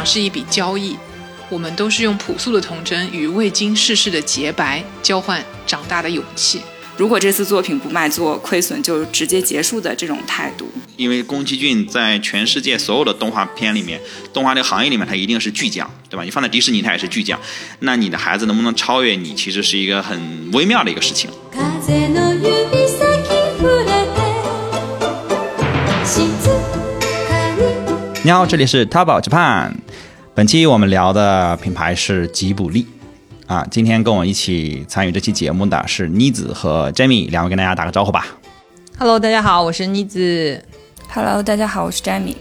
长是一笔交易，我们都是用朴素的童真与未经世事的洁白交换长大的勇气。如果这次作品不卖座，亏损就直接结束的这种态度。因为宫崎骏在全世界所有的动画片里面，动画这个行业里面，他一定是巨匠，对吧？你放在迪士尼，他也是巨匠。那你的孩子能不能超越你，其实是一个很微妙的一个事情。你好，这里是淘宝 Japan。本期我们聊的品牌是吉卜力。啊，今天跟我一起参与这期节目的是妮子和 Jamie 两位，跟大家打个招呼吧。Hello，大家好，我是妮子。Hello，大家好，我是 Jamie。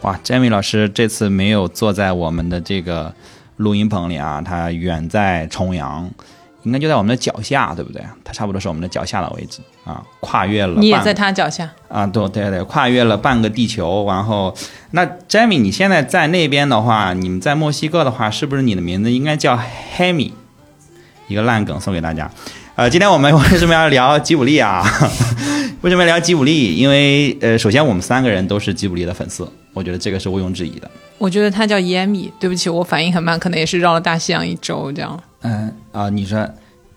哇，Jamie 老师这次没有坐在我们的这个录音棚里啊，他远在重阳。应该就在我们的脚下，对不对？它差不多是我们的脚下的位置啊，跨越了。你也在他脚下啊？对对对，跨越了半个地球。然后，那 Jamie，你现在在那边的话，你们在墨西哥的话，是不是你的名字应该叫 Hemi？一个烂梗送给大家。呃，今天我们 为什么要聊吉卜力啊？为什么要聊吉卜力？因为呃，首先我们三个人都是吉卜力的粉丝，我觉得这个是毋庸置疑的。我觉得他叫 Yami，对不起，我反应很慢，可能也是绕了大西洋一周这样。嗯啊，你说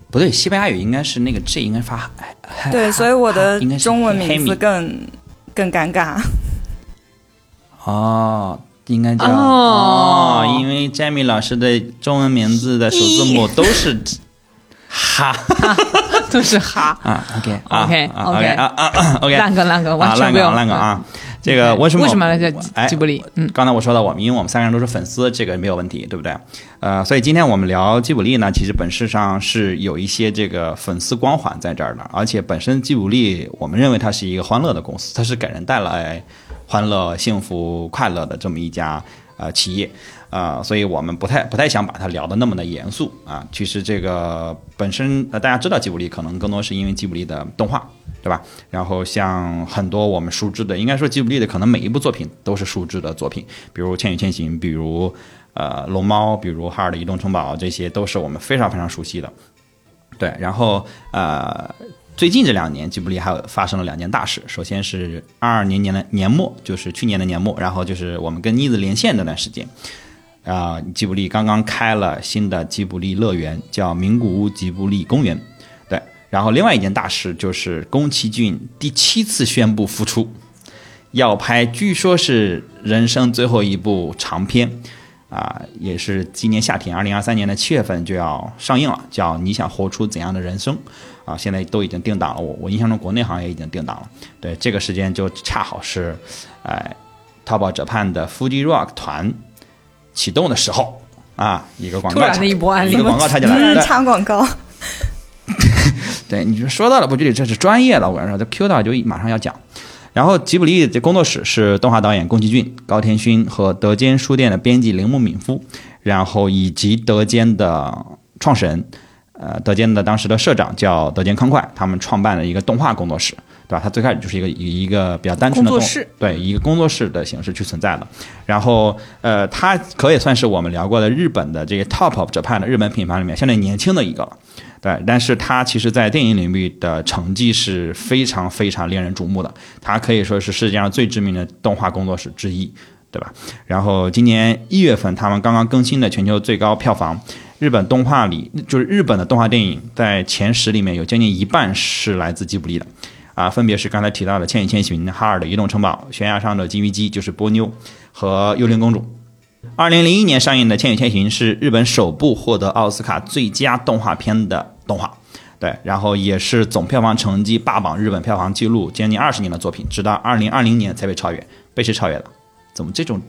不对，西班牙语应该是那个 J 应该发对，所以我的中文名字更更尴尬。哦，应该叫哦，因为 Jamie 老师的中文名字的首字母都是 哈，都是哈啊。OK OK OK 啊啊 OK，烂梗烂梗，完全不用烂梗啊。这个为什么为什么叫吉卜力？嗯，刚才我说到我们，因为我们三个人都是粉丝，这个没有问题，对不对？呃，所以今天我们聊吉卜力呢，其实本质上是有一些这个粉丝光环在这儿的，而且本身吉卜力，我们认为它是一个欢乐的公司，它是给人带来欢乐、幸福、快乐的这么一家呃企业。啊，所以我们不太不太想把它聊得那么的严肃啊。其实这个本身呃，大家知道吉卜力，可能更多是因为吉卜力的动画，对吧？然后像很多我们熟知的，应该说吉卜力的可能每一部作品都是熟知的作品，比如《千与千寻》，比如呃《龙猫》，比如《哈尔的移动城堡》，这些都是我们非常非常熟悉的。对，然后呃。最近这两年，吉卜力还有发生了两件大事。首先是二二年年的年末，就是去年的年末，然后就是我们跟妮子连线那段时间。啊，吉卜力刚刚开了新的吉卜力乐园，叫名古屋吉卜力公园。对，然后另外一件大事就是宫崎骏第七次宣布复出，要拍，据说是人生最后一部长片，啊，也是今年夏天，二零二三年的七月份就要上映了，叫《你想活出怎样的人生》啊，现在都已经定档了。我我印象中国内行业已经定档了。对，这个时间就恰好是，哎，淘宝浙畔的 Fuji Rock 团。启动的时候啊，一个广告，突然的一波案例，一个广告插进来，插广告。对，你就说到了，不觉得这是专业的？我跟你说，这 Q 到就马上要讲。然后吉卜力的工作室是动画导演宫崎骏、高田勋和德间书店的编辑铃木敏夫，然后以及德间的创始人，呃，德间的当时的社长叫德间康快，他们创办了一个动画工作室。对吧？它最开始就是一个以一个比较单纯的工作室，对，一个工作室的形式去存在的。然后，呃，它可以算是我们聊过的日本的这个 top of Japan 的日本品牌里面相对年轻的一个了。对，但是它其实在电影领域的成绩是非常非常令人瞩目的。它可以说是世界上最知名的动画工作室之一，对吧？然后今年一月份，他们刚刚更新的全球最高票房，日本动画里就是日本的动画电影在前十里面有将近一半是来自吉卜力的。啊，分别是刚才提到的《千与千寻》、哈尔的移动城堡、悬崖上的金鱼姬就是波妞和幽灵公主。二零零一年上映的《千与千寻》是日本首部获得奥斯卡最佳动画片的动画，对，然后也是总票房成绩霸榜日本票房纪录将近二十年的作品，直到二零二零年才被超越。被谁超越了？怎么这种？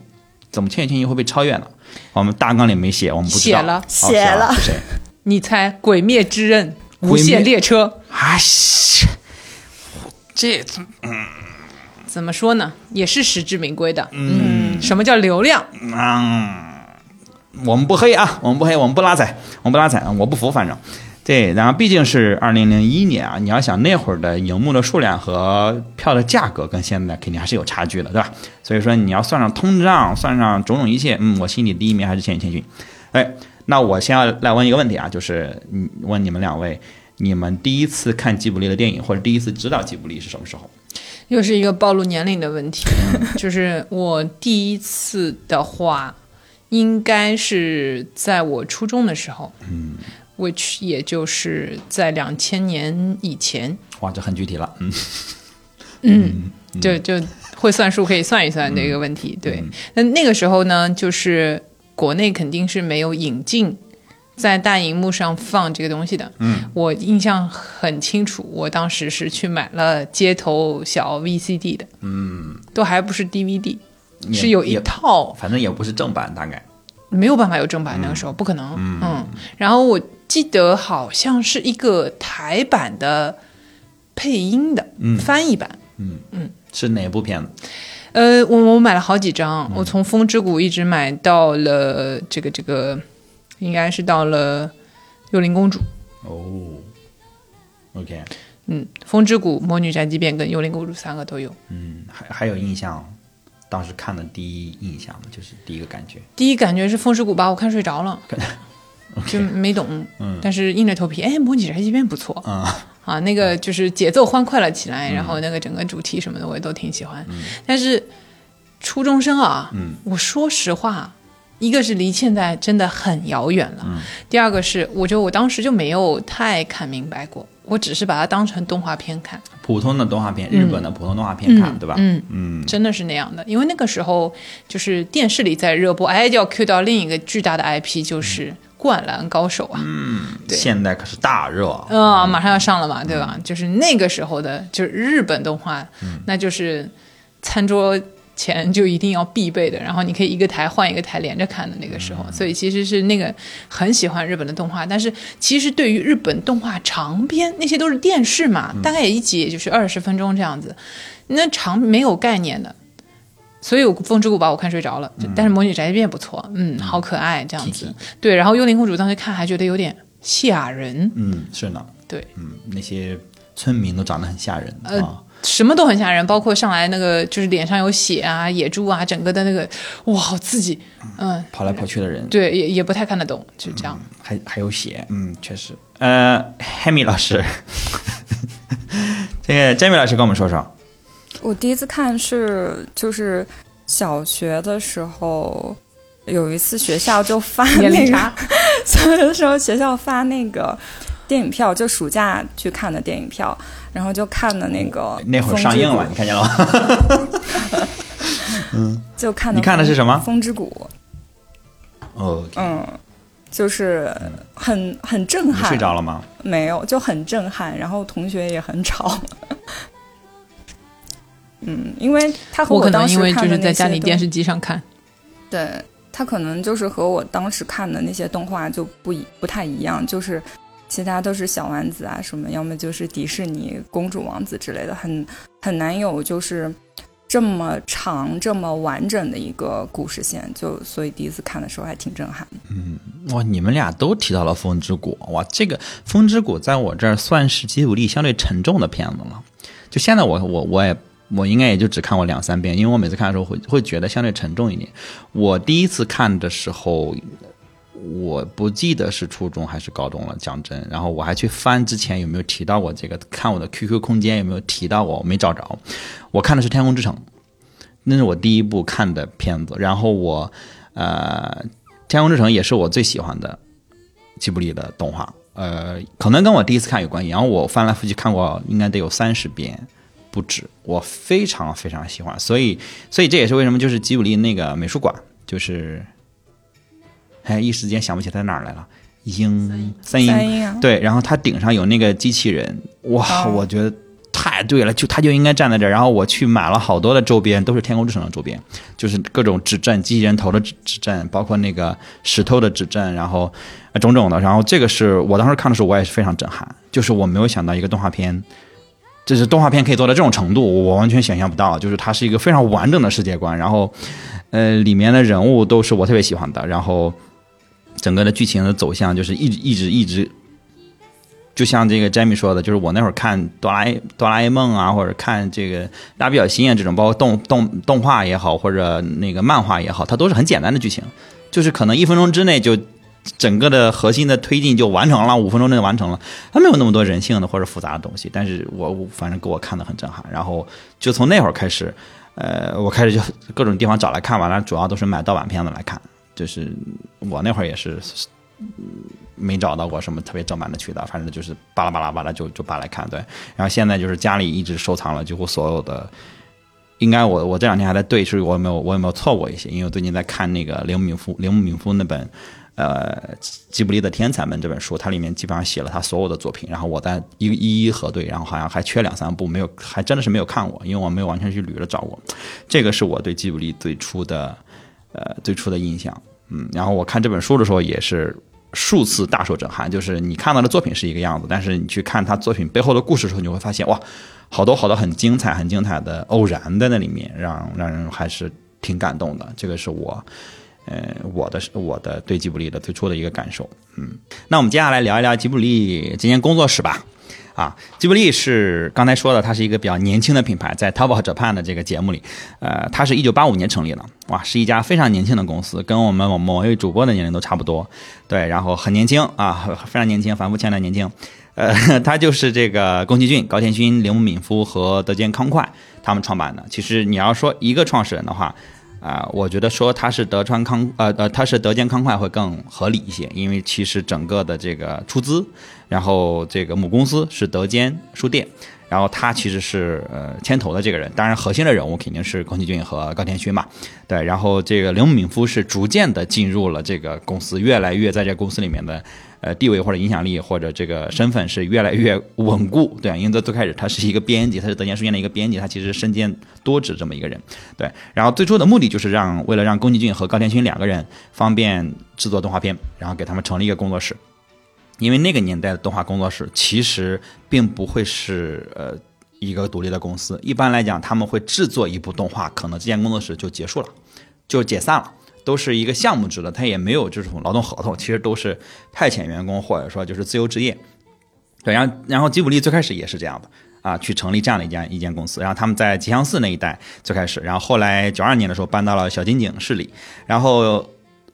怎么《千与千寻》会被超越呢？我们大纲里没写，我们不知道。写了，写了。是谁？你猜？《鬼灭之刃》无限列车。哎呀！这嗯，怎么说呢？也是实至名归的。嗯，什么叫流量？嗯，我们不黑啊，我们不黑，我们不拉踩，我们不拉踩我不服，反正对。然后毕竟是二零零一年啊，你要想那会儿的荧幕的数量和票的价格，跟现在肯定还是有差距的，对吧？所以说你要算上通胀，算上种种一切，嗯，我心里第一名还是《千与千寻》。哎，那我先要来问一个问题啊，就是嗯，问你们两位。你们第一次看吉卜力的电影，或者第一次知道吉卜力是什么时候？又是一个暴露年龄的问题，就是我第一次的话，应该是在我初中的时候，嗯，which 也就是在两千年以前。哇，这很具体了，嗯嗯，就就会算数，可以算一算这个问题。对，那那个时候呢，就是国内肯定是没有引进。在大荧幕上放这个东西的，嗯，我印象很清楚，我当时是去买了街头小 VCD 的，嗯，都还不是 DVD，是有一套，反正也不是正版，大概。没有办法有正版，那个时候不可能，嗯，然后我记得好像是一个台版的配音的翻译版，嗯。嗯，是哪部片？子？呃，我我买了好几张，我从《风之谷》一直买到了这个这个。应该是到了《幽灵公主》哦，OK，嗯，《风之谷》《魔女宅急便》跟《幽灵公主》三个都有。嗯，还还有印象，当时看的第一印象就是第一个感觉，第一感觉是《风之谷》把我看睡着了，就没懂。嗯，但是硬着头皮，哎，《魔女宅急便》不错啊啊，那个就是节奏欢快了起来，然后那个整个主题什么的我也都挺喜欢。但是初中生啊，嗯，我说实话。一个是离现在真的很遥远了，第二个是我觉得我当时就没有太看明白过，我只是把它当成动画片看，普通的动画片，日本的普通动画片看，对吧？嗯嗯，真的是那样的，因为那个时候就是电视里在热播，哎，就要 Q 到另一个巨大的 IP，就是《灌篮高手》啊，嗯，对，现在可是大热啊，马上要上了嘛，对吧？就是那个时候的，就是日本动画，那就是餐桌。前就一定要必备的，然后你可以一个台换一个台连着看的那个时候，所以其实是那个很喜欢日本的动画，但是其实对于日本动画长篇那些都是电视嘛，大概也一集也就是二十分钟这样子，那长没有概念的，所以我《风之谷》把我看睡着了，但是《魔女宅急便》不错，嗯，好可爱这样子，对，然后《幽灵公主》当时看还觉得有点吓人，嗯，是呢，对，嗯，那些村民都长得很吓人啊。什么都很吓人，包括上来那个就是脸上有血啊、野猪啊，整个的那个哇，好刺激，嗯，跑来跑去的人，对，也也不太看得懂，就这样。还还有血，嗯，确实。呃，Hammy 老师，这个 Jamie 老师跟我们说说。我第一次看是就是小学的时候，有一次学校就发那个，小学的时候学校发那个。电影票就暑假去看的电影票，然后就看的那个那会儿上映了，你看见了吗？嗯，就看你看的是什么？风之谷。哦，嗯，就是很很震撼。睡着了吗？没有，就很震撼。然后同学也很吵。嗯，因为他和我当时因为就是在家里电视机上看，对他可能就是和我当时看的那些动画就不一不太一样，就是。其他都是小丸子啊，什么要么就是迪士尼公主王子之类的，很很难有就是这么长、这么完整的一个故事线，就所以第一次看的时候还挺震撼。嗯，哇，你们俩都提到了《风之谷》，哇，这个《风之谷》在我这儿算是吉卜力相对沉重的片子了。就现在我我我也我应该也就只看过两三遍，因为我每次看的时候会会觉得相对沉重一点。我第一次看的时候。我不记得是初中还是高中了，讲真。然后我还去翻之前有没有提到过这个，看我的 QQ 空间有没有提到过，我没找着。我看的是《天空之城》，那是我第一部看的片子。然后我，呃，《天空之城》也是我最喜欢的吉卜力的动画，呃，可能跟我第一次看有关系。然后我翻来覆去看过，应该得有三十遍不止，我非常非常喜欢。所以，所以这也是为什么就是吉卜力那个美术馆就是。哎，一时间想不起它哪儿来了。英三英对，然后它顶上有那个机器人，哇，我觉得太对了，就它就应该站在这儿。然后我去买了好多的周边，都是天空之城的周边，就是各种指针、机器人头的指指针，包括那个石头的指针，然后种种的。然后这个是我当时看的时候，我也是非常震撼，就是我没有想到一个动画片，就是动画片可以做到这种程度，我完全想象不到。就是它是一个非常完整的世界观，然后呃，里面的人物都是我特别喜欢的，然后。整个的剧情的走向就是一直一直一直，就像这个 Jamie 说的，就是我那会儿看哆啦 A 哆啦 A 梦啊，或者看这个蜡笔小新啊这种，包括动动动画也好，或者那个漫画也好，它都是很简单的剧情，就是可能一分钟之内就整个的核心的推进就完成了，五分钟内完成了，它没有那么多人性的或者复杂的东西。但是我我反正给我看的很震撼，然后就从那会儿开始，呃，我开始就各种地方找来看，完了主要都是买盗版片子来看。就是我那会儿也是没找到过什么特别正版的渠道，反正就是巴拉巴拉巴拉就就扒来看。对，然后现在就是家里一直收藏了几乎所有的。应该我我这两天还在对，是我有没有我有没有错过一些？因为我最近在看那个铃木敏夫铃木敏夫那本呃吉卜力的天才们这本书，它里面基本上写了他所有的作品，然后我在一一一核对，然后好像还缺两三部没有，还真的是没有看过，因为我没有完全去捋着找过。这个是我对吉卜力最初的呃最初的印象，嗯，然后我看这本书的时候也是数次大受震撼，就是你看到的作品是一个样子，但是你去看他作品背后的故事的时候，你会发现哇。好多好多很精彩、很精彩的偶然在那里面，让让人还是挺感动的。这个是我，呃，我的我的对吉卜力的最初的一个感受。嗯，那我们接下来聊一聊吉卜力这间工作室吧。啊，吉卜力是刚才说的，它是一个比较年轻的品牌，在淘宝 Japan 的这个节目里，呃，它是一九八五年成立的，哇，是一家非常年轻的公司，跟我们某某位主播的年龄都差不多。对，然后很年轻啊，非常年轻，反复强调年轻。呃，他就是这个宫崎骏、高田勋、铃木敏夫和德间康快他们创办的。其实你要说一个创始人的话，啊，我觉得说他是德川康，呃呃，他是德间康快会更合理一些，因为其实整个的这个出资，然后这个母公司是德间书店，然后他其实是呃牵头的这个人，当然核心的人物肯定是宫崎骏和高田勋嘛，对，然后这个铃木敏夫是逐渐的进入了这个公司，越来越在这公司里面的。呃，地位或者影响力或者这个身份是越来越稳固，对，因为在最开始他是一个编辑，他是德间书店的一个编辑，他其实身兼多职这么一个人，对。然后最初的目的就是让为了让宫崎骏和高田勋两个人方便制作动画片，然后给他们成立一个工作室，因为那个年代的动画工作室其实并不会是呃一个独立的公司，一般来讲他们会制作一部动画，可能这间工作室就结束了，就解散了。都是一个项目制的，他也没有这种劳动合同，其实都是派遣员工或者说就是自由职业。对，然后然后吉卜力最开始也是这样的啊，去成立这样的一家一间公司，然后他们在吉祥寺那一带最开始，然后后来九二年的时候搬到了小金井市里，然后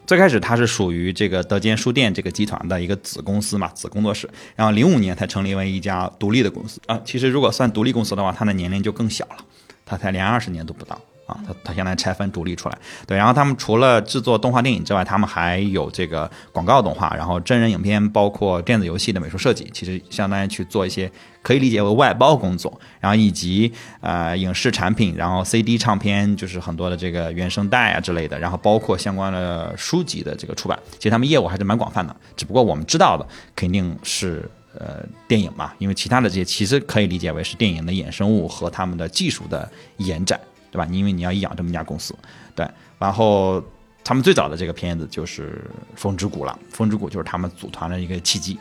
最开始他是属于这个德间书店这个集团的一个子公司嘛，子工作室，然后零五年才成立为一家独立的公司啊，其实如果算独立公司的话，他的年龄就更小了，他才连二十年都不到。啊，他他现在拆分独立出来，对，然后他们除了制作动画电影之外，他们还有这个广告动画，然后真人影片，包括电子游戏的美术设计，其实相当于去做一些可以理解为外包工作，然后以及呃影视产品，然后 CD 唱片，就是很多的这个原声带啊之类的，然后包括相关的书籍的这个出版，其实他们业务还是蛮广泛的，只不过我们知道的肯定是呃电影嘛，因为其他的这些其实可以理解为是电影的衍生物和他们的技术的延展。对吧？因为你要养这么一家公司，对。然后他们最早的这个片子就是《风之谷》了，《风之谷》就是他们组团的一个契机。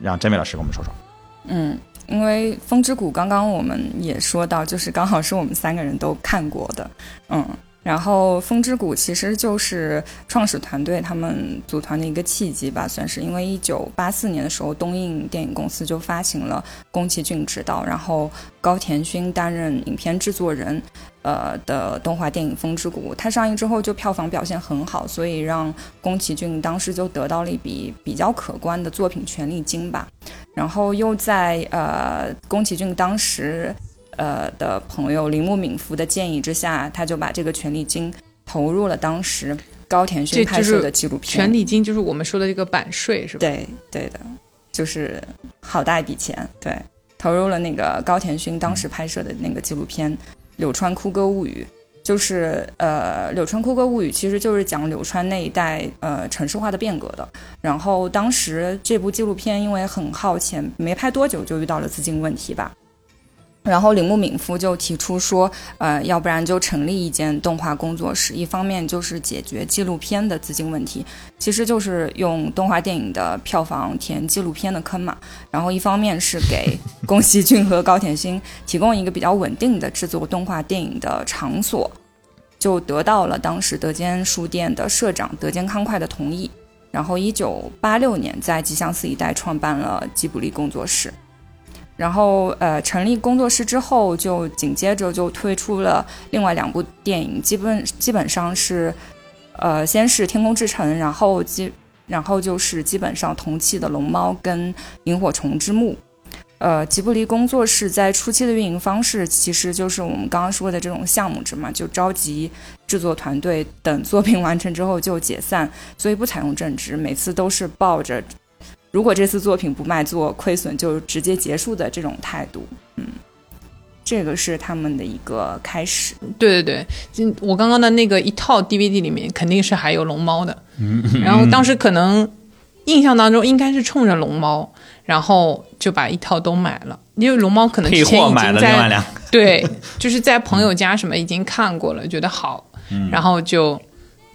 让詹美老师跟我们说说。嗯，因为《风之谷》刚刚我们也说到，就是刚好是我们三个人都看过的，嗯。然后，《风之谷》其实就是创始团队他们组团的一个契机吧，算是。因为一九八四年的时候，东映电影公司就发行了宫崎骏执导，然后高田勋担任影片制作人，呃的动画电影《风之谷》。它上映之后就票房表现很好，所以让宫崎骏当时就得到了一笔比较可观的作品权利金吧。然后又在呃宫崎骏当时。呃的朋友铃木敏夫的建议之下，他就把这个权利金投入了当时高田勋拍摄的纪录片。权利金就是我们说的这个版税，是吧？对，对的，就是好大一笔钱。对，投入了那个高田勋当时拍摄的那个纪录片《柳川哭歌物语》，就是呃，《柳川哭歌物语》其实就是讲柳川那一代呃城市化的变革的。然后当时这部纪录片因为很耗钱，没拍多久就遇到了资金问题吧。然后铃木敏夫就提出说，呃，要不然就成立一间动画工作室，一方面就是解决纪录片的资金问题，其实就是用动画电影的票房填纪录片的坑嘛。然后一方面是给宫崎骏和高田勋提供一个比较稳定的制作动画电影的场所，就得到了当时德间书店的社长德间康快的同意。然后一九八六年在吉祥寺一带创办了吉卜力工作室。然后，呃，成立工作室之后，就紧接着就推出了另外两部电影，基本基本上是，呃，先是《天空之城》，然后基然后就是基本上同期的《龙猫》跟《萤火虫之墓》。呃，吉卜力工作室在初期的运营方式，其实就是我们刚刚说的这种项目制嘛，就召集制作团队，等作品完成之后就解散，所以不采用正职，每次都是抱着如果这次作品不卖做、亏损就直接结束的这种态度。嗯，这个是他们的一个开始。对对对，就我刚刚的那个一套 DVD 里面肯定是还有龙猫的，然后当时可能印象当中应该是冲着龙猫。然后就把一套都买了，因为龙猫可能之前已经在对，就是在朋友家什么已经看过了，觉得好，然后就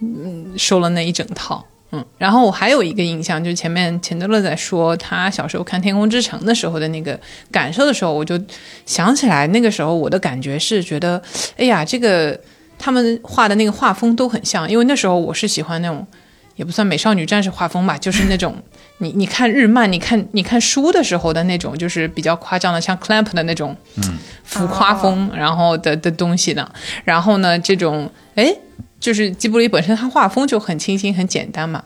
嗯收了那一整套，嗯，然后我还有一个印象，就是前面钱德勒在说他小时候看《天空之城》的时候的那个感受的时候，我就想起来那个时候我的感觉是觉得，哎呀，这个他们画的那个画风都很像，因为那时候我是喜欢那种也不算美少女战士画风吧，就是那种。你你看日漫，你看你看书的时候的那种，就是比较夸张的，像 Clamp 的那种，浮夸风，然后的的东西呢。然后呢，这种哎，就是吉卜力本身它画风就很清新、很简单嘛。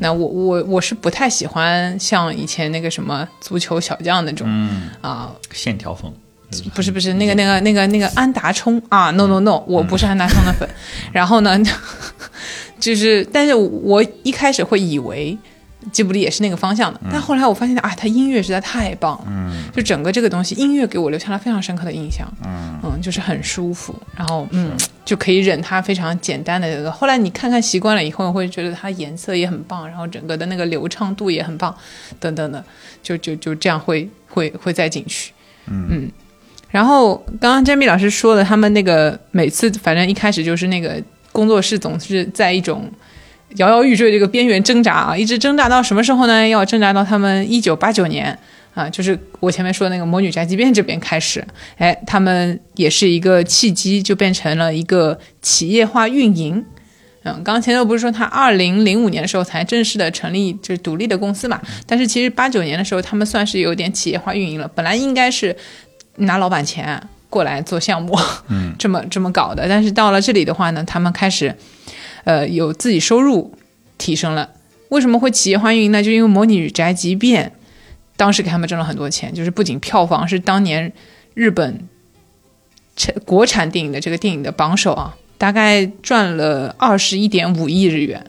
那我我我是不太喜欢像以前那个什么足球小将那种啊线条风，不是不是那个那个那个那个安达充啊，no no no，我不是安达充的粉。然后呢，就是但是我一开始会以为。吉卜力也是那个方向的，但后来我发现啊，他音乐实在太棒了，嗯，就整个这个东西，音乐给我留下了非常深刻的印象，嗯嗯，就是很舒服，然后嗯，就可以忍它非常简单的这个。后来你看看习惯了以后，会觉得它颜色也很棒，然后整个的那个流畅度也很棒，等等的，就就就这样会会会再进去，嗯。然后刚刚 Jamie 老师说的，他们那个每次反正一开始就是那个工作室总是在一种。摇摇欲坠，这个边缘挣扎啊，一直挣扎到什么时候呢？要挣扎到他们一九八九年啊，就是我前面说的那个《魔女宅急便》这边开始，哎，他们也是一个契机，就变成了一个企业化运营。嗯，刚刚前头不是说他二零零五年的时候才正式的成立，就是独立的公司嘛？但是其实八九年的时候，他们算是有点企业化运营了。本来应该是拿老板钱过来做项目，嗯，这么这么搞的。但是到了这里的话呢，他们开始。呃，有自己收入提升了，为什么会企业化运营呢？就因为《模拟宅急便》当时给他们挣了很多钱，就是不仅票房是当年日本产国产电影的这个电影的榜首啊，大概赚了二十一点五亿日元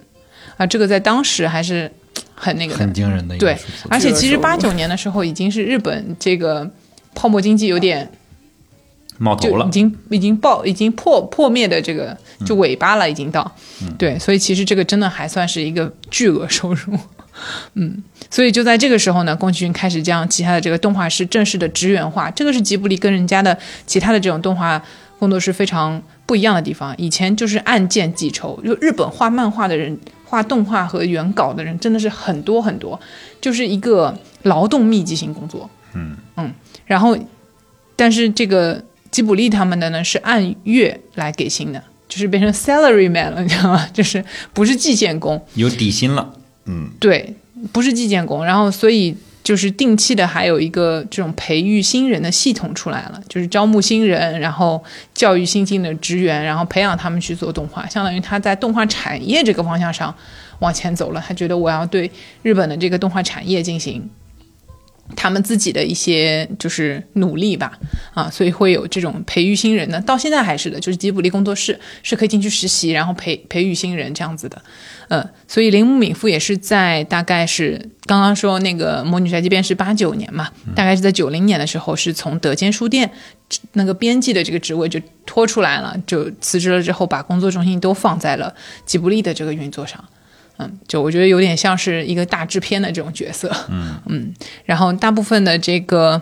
啊，这个在当时还是很那个 很惊人的。对，而且其实八九年的时候已经是日本这个泡沫经济有点。冒头了，已经已经爆，已经破破灭的这个就尾巴了，已经到，对，所以其实这个真的还算是一个巨额收入，嗯，所以就在这个时候呢，宫崎骏开始将其他的这个动画师正式的职员化，这个是吉卜力跟人家的其他的这种动画工作室非常不一样的地方，以前就是按件计酬，就日本画漫画的人、画动画和原稿的人真的是很多很多，就是一个劳动密集型工作，嗯。嗯，然后但是这个。吉卜力他们的呢是按月来给薪的，就是变成 salary man 了，你知道吗？就是不是计件工，有底薪了。嗯，对，不是计件工，然后所以就是定期的还有一个这种培育新人的系统出来了，就是招募新人，然后教育新进的职员，然后培养他们去做动画，相当于他在动画产业这个方向上往前走了。他觉得我要对日本的这个动画产业进行。他们自己的一些就是努力吧，啊，所以会有这种培育新人的，到现在还是的，就是吉卜力工作室是可以进去实习，然后培培育新人这样子的，嗯，所以铃木敏夫也是在大概是刚刚说那个魔女宅急便是八九年嘛，大概是在九零年的时候，是从德间书店那个编辑的这个职位就拖出来了，就辞职了之后，把工作重心都放在了吉卜力的这个运作上。嗯，就我觉得有点像是一个大制片的这种角色，嗯嗯，然后大部分的这个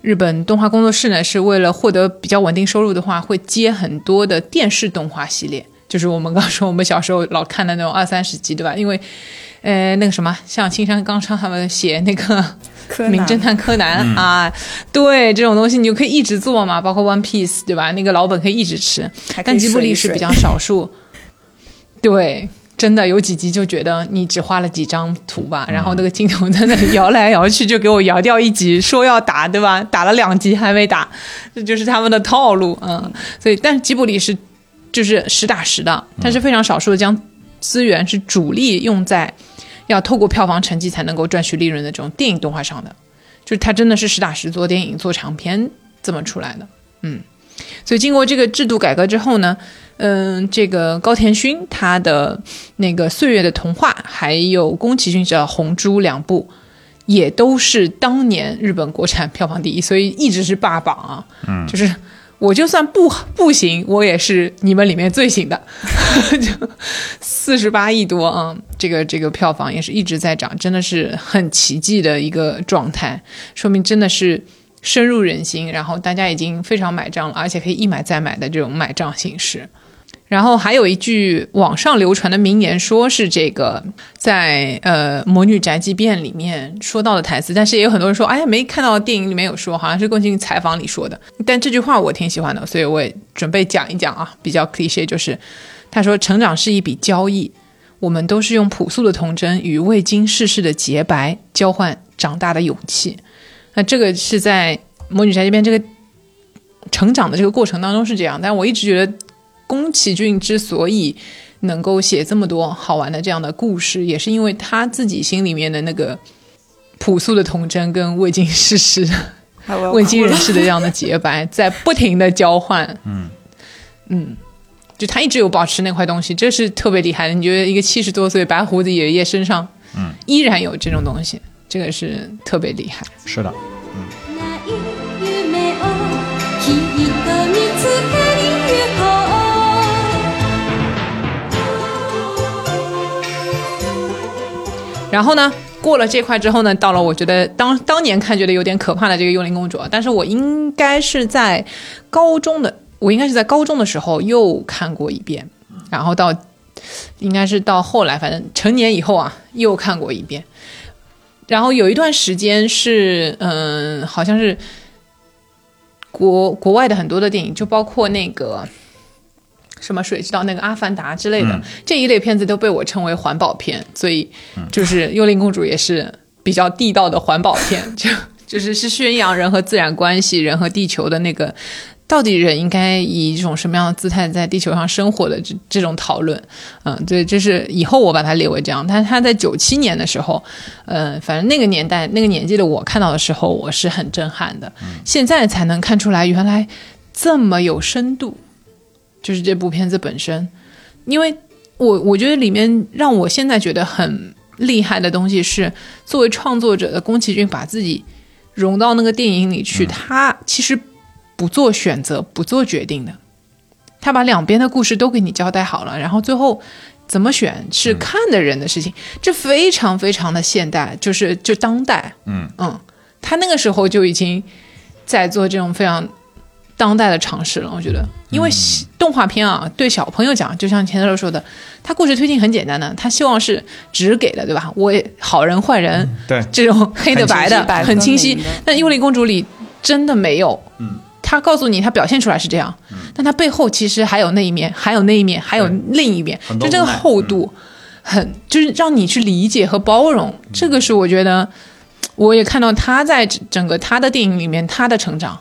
日本动画工作室呢，是为了获得比较稳定收入的话，会接很多的电视动画系列，就是我们刚说我们小时候老看的那种二三十集，对吧？因为，呃，那个什么，像青山刚昌他们写那个《名侦探柯南》啊，对这种东西，你就可以一直做嘛，包括 One Piece，对吧？那个老本可以一直吃，但吉卜力是比较少数，对。真的有几集就觉得你只画了几张图吧，然后那个镜头在那里摇来摇去，就给我摇掉一集，说要打对吧？打了两集还没打，这就是他们的套路，嗯。所以，但是吉卜力是就是实打实的，但是非常少数的将资源是主力用在要透过票房成绩才能够赚取利润的这种电影动画上的，就是它真的是实打实做电影、做长片这么出来的。嗯，所以经过这个制度改革之后呢，嗯，这个高田勋他的那个《岁月的童话》，还有宫崎骏的《红猪》两部，也都是当年日本国产票房第一，所以一直是霸榜啊。嗯，就是我就算不不行，我也是你们里面最行的，就四十八亿多啊，这个这个票房也是一直在涨，真的是很奇迹的一个状态，说明真的是。深入人心，然后大家已经非常买账了，而且可以一买再买的这种买账形式。然后还有一句网上流传的名言，说是这个在呃《魔女宅急便》里面说到的台词，但是也有很多人说，哎呀，没看到电影里面有说，好像是宫崎骏采访里说的。但这句话我挺喜欢的，所以我也准备讲一讲啊。比较 cliche 就是他说：“成长是一笔交易，我们都是用朴素的童真与未经世事的洁白交换长大的勇气。”那这个是在《魔女宅急便》这个成长的这个过程当中是这样，但我一直觉得宫崎骏之所以能够写这么多好玩的这样的故事，也是因为他自己心里面的那个朴素的童真跟未经世事、未经人事的这样的洁白，在不停的交换。嗯嗯，就他一直有保持那块东西，这是特别厉害的。你觉得一个七十多岁白胡子爷爷身上，嗯，依然有这种东西？这个是特别厉害，是的，嗯。然后呢，过了这块之后呢，到了我觉得当当年看觉得有点可怕的这个幽灵公主，但是我应该是在高中的，我应该是在高中的时候又看过一遍，然后到应该是到后来，反正成年以后啊，又看过一遍。然后有一段时间是，嗯，好像是国国外的很多的电影，就包括那个什么水知道那个《阿凡达》之类的这一类片子都被我称为环保片，所以就是《幽灵公主》也是比较地道的环保片，就 就是是宣扬人和自然关系、人和地球的那个。到底人应该以一种什么样的姿态在地球上生活的这这种讨论，嗯，对，这是以后我把它列为这样。但是他在九七年的时候，嗯，反正那个年代那个年纪的我看到的时候，我是很震撼的。现在才能看出来原来这么有深度，就是这部片子本身。因为我我觉得里面让我现在觉得很厉害的东西是，作为创作者的宫崎骏把自己融到那个电影里去，他其实。不做选择，不做决定的，他把两边的故事都给你交代好了，然后最后怎么选是看的人的事情，这非常非常的现代，就是就当代，嗯嗯，他那个时候就已经在做这种非常当代的尝试了。我觉得，因为动画片啊，对小朋友讲，就像钱德勒说的，他故事推进很简单的，他希望是只给的，对吧？我好人坏人，对这种黑的白的很清晰。但幽灵公主里真的没有，嗯。他告诉你，他表现出来是这样，但他背后其实还有那一面，还有那一面，还有另一面，就这个厚度，很就是让你去理解和包容。这个是我觉得，我也看到他在整个他的电影里面他的成长，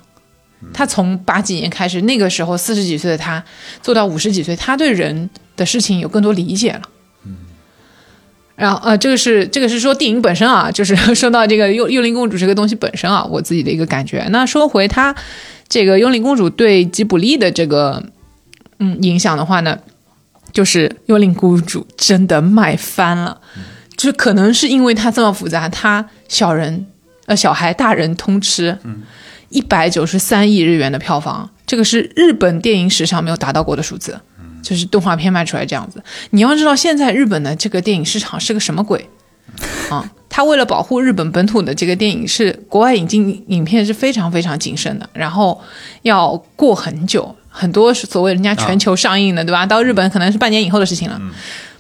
他从八几年开始，那个时候四十几岁的他做到五十几岁，他对人的事情有更多理解了。然后呃，这个是这个是说电影本身啊，就是说到这个幽幽灵公主这个东西本身啊，我自己的一个感觉。那说回他。这个幽灵公主对吉卜力的这个嗯影响的话呢，就是幽灵公主真的卖翻了，就是可能是因为它这么复杂，它小人呃小孩大人通吃，一百九十三亿日元的票房，这个是日本电影史上没有达到过的数字，就是动画片卖出来这样子。你要知道现在日本的这个电影市场是个什么鬼啊？他为了保护日本本土的这个电影，是国外引进影片是非常非常谨慎的，然后要过很久，很多所谓人家全球上映的，对吧？到日本可能是半年以后的事情了。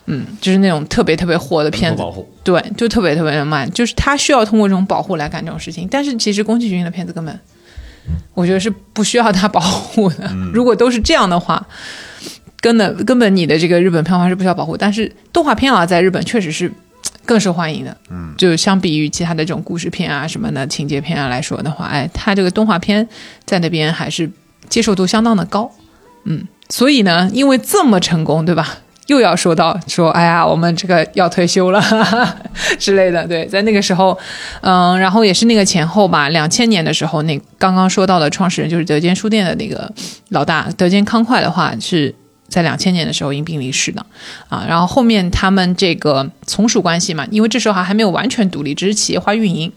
嗯，就是那种特别特别火的片子，对，就特别特别的慢，就是他需要通过这种保护来干这种事情。但是其实宫崎骏的片子根本，我觉得是不需要他保护的。如果都是这样的话，根本根本你的这个日本票房是不需要保护。但是动画片啊，在日本确实是。更受欢迎的，嗯，就相比于其他的这种故事片啊什么的情节片啊来说的话，哎，它这个动画片在那边还是接受度相当的高，嗯，所以呢，因为这么成功，对吧？又要说到说，哎呀，我们这个要退休了哈哈 之类的。对，在那个时候，嗯，然后也是那个前后吧，两千年的时候，那刚刚说到的创始人就是德间书店的那个老大德间康快的话是。在两千年的时候因病离世的，啊，然后后面他们这个从属关系嘛，因为这时候还还没有完全独立，只是企业化运营，